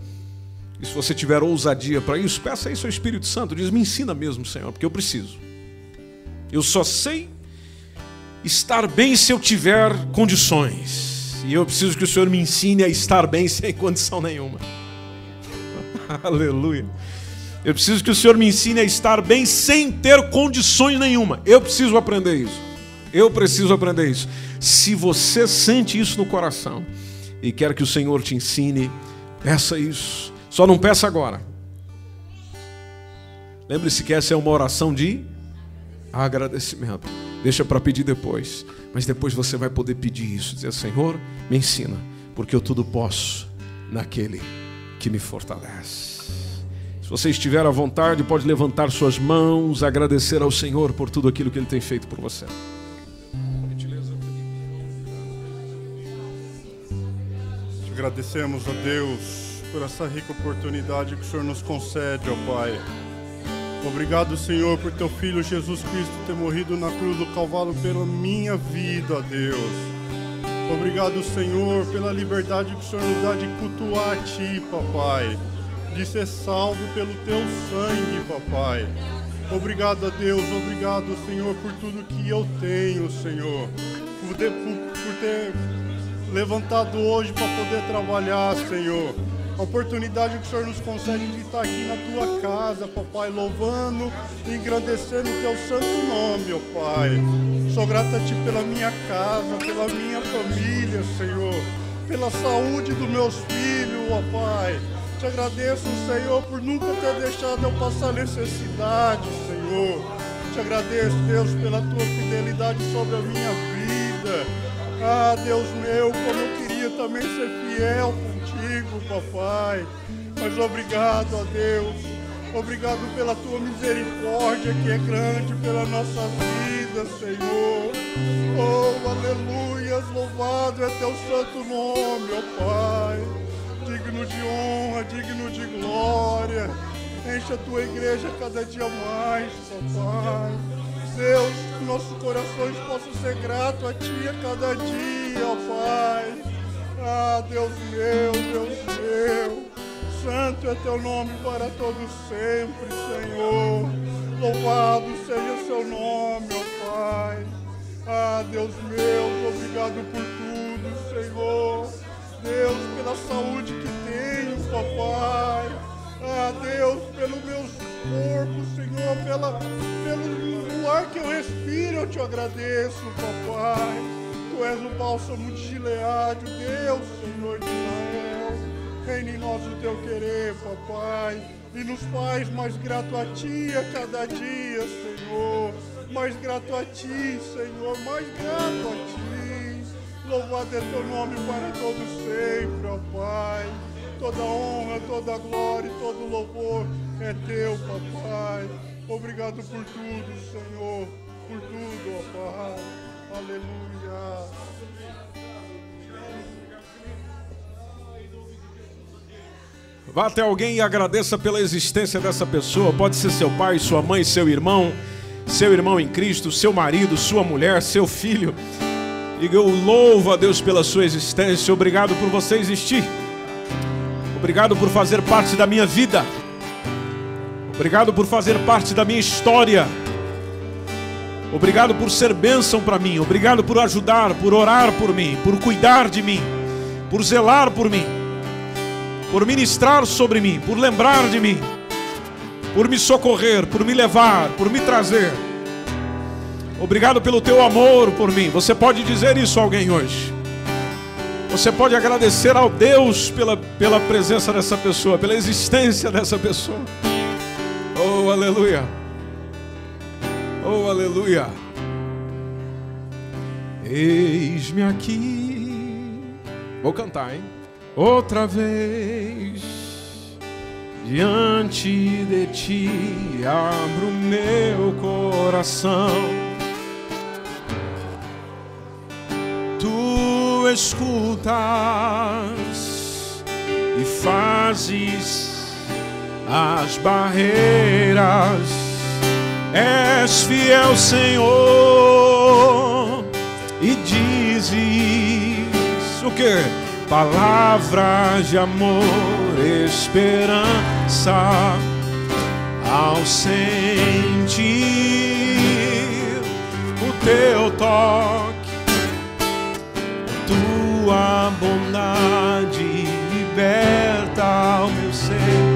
e se você tiver ousadia para isso, peça isso ao Espírito Santo, diz, me ensina mesmo, Senhor, porque eu preciso. Eu só sei estar bem se eu tiver condições. E eu preciso que o Senhor me ensine a estar bem sem condição nenhuma. Aleluia. Eu preciso que o Senhor me ensine a estar bem sem ter condições nenhuma. Eu preciso aprender isso. Eu preciso aprender isso. Se você sente isso no coração e quer que o Senhor te ensine, peça isso. Só não peça agora. Lembre-se que essa é uma oração de agradecimento. Deixa para pedir depois. Mas depois você vai poder pedir isso. Dizer, Senhor, me ensina, porque eu tudo posso naquele que me fortalece. Se você estiver à vontade, pode levantar suas mãos, agradecer ao Senhor por tudo aquilo que Ele tem feito por você. Agradecemos a Deus por essa rica oportunidade que o Senhor nos concede, ó Pai. Obrigado, Senhor, por teu filho Jesus Cristo ter morrido na cruz do Calvário pela minha vida, Deus. Obrigado, Senhor, pela liberdade que o Senhor nos dá de cultuar a Ti, papai. De ser salvo pelo Teu sangue, papai. Obrigado a Deus, obrigado, Senhor, por tudo que eu tenho, Senhor. Por ter, por, por ter levantado hoje para poder trabalhar, Senhor. A oportunidade que o Senhor nos concede de estar aqui na tua casa, papai, louvando e engrandecendo o teu santo nome, ó Pai. Sou grato a ti pela minha casa, pela minha família, Senhor, pela saúde dos meus filhos, ó Pai. Te agradeço, Senhor, por nunca ter deixado eu passar necessidade, Senhor. Te agradeço, Deus, pela tua fidelidade sobre a minha vida. Ah, Deus meu, como eu queria também ser fiel contigo, papai. Mas obrigado, ó Deus. Obrigado pela tua misericórdia que é grande pela nossa vida, Senhor. Oh, aleluias, louvado é teu santo nome, ó Pai. Digno de honra, digno de glória. Enche a tua igreja cada dia mais, papai. Deus, que nossos corações possam ser gratos a Ti a cada dia, ó Pai. Ah, Deus meu, Deus meu. Santo é Teu nome para todos sempre, Senhor. Louvado seja Seu nome, ó Pai. Ah, Deus meu, obrigado por tudo, Senhor. Deus, pela saúde que tenho, papai. Ah, Deus, pelo meu corpo, Senhor, pela, pelo ar que eu respiro, eu te agradeço, papai. Tu és o bálsamo de o Deus, Senhor de Israel. Reine em nós o teu querer, papai. E nos faz mais grato a ti a cada dia, Senhor. Mais grato a ti, Senhor, mais grato a ti. Louvado é teu nome para todos sempre, ó Pai. Toda honra, toda glória e todo louvor é teu, papai. Obrigado por tudo, Senhor. Por tudo, ó Pai. Aleluia. Vá até alguém e agradeça pela existência dessa pessoa. Pode ser seu pai, sua mãe, seu irmão, seu irmão em Cristo, seu marido, sua mulher, seu filho. Diga, eu louvo a Deus pela sua existência. Obrigado por você existir. Obrigado por fazer parte da minha vida. Obrigado por fazer parte da minha história. Obrigado por ser bênção para mim. Obrigado por ajudar, por orar por mim, por cuidar de mim, por zelar por mim, por ministrar sobre mim, por lembrar de mim, por me socorrer, por me levar, por me trazer. Obrigado pelo teu amor por mim. Você pode dizer isso a alguém hoje. Você pode agradecer ao Deus pela, pela presença dessa pessoa, pela existência dessa pessoa. Oh, aleluia. Oh, aleluia. Eis-me aqui. Vou cantar, hein? Outra vez diante de ti abro meu coração. Tu escutas e fazes as barreiras. És fiel, Senhor, e dizes o que? Palavras de amor, esperança ao sentir o teu toque tua bondade liberta o meu ser,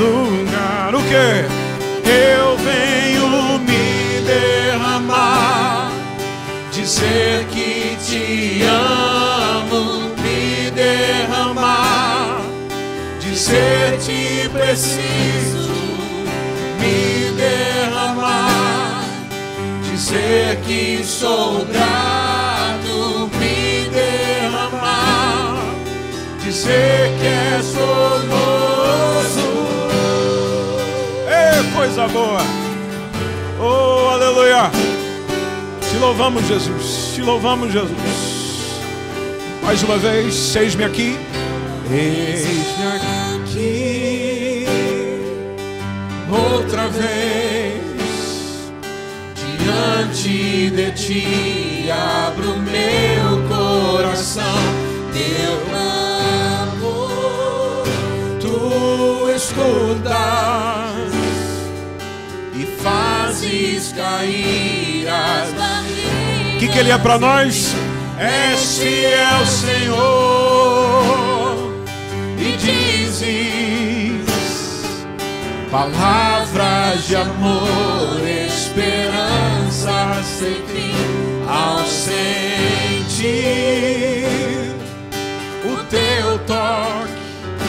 lugar. O que? Eu venho me derramar, dizer que te amo, me derramar, dizer te preciso, me derramar dizer que sou grato, me dizer que és formoso. Coisa boa. Oh, aleluia. Te louvamos, Jesus. Te louvamos, Jesus. Mais uma vez, eis-me aqui. Eis-me aqui. Outra vez. Diante de ti abro meu coração. Teu amor, tu escutas fazes cair as barreiras. O que, que ele é para nós? És fiel, Senhor, e dizes palavras de amor, esperança sem fim ao sentir o teu toque.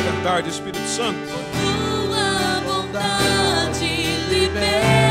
Verdade, Espírito Santo. Tua bondade libertas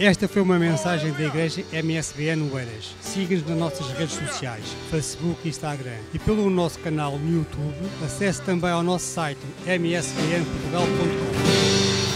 Esta foi uma mensagem da Igreja MSBN Oeiras. Siga-nos nas nossas redes sociais, Facebook e Instagram. E pelo nosso canal no YouTube, acesse também ao nosso site msbnportugal.com.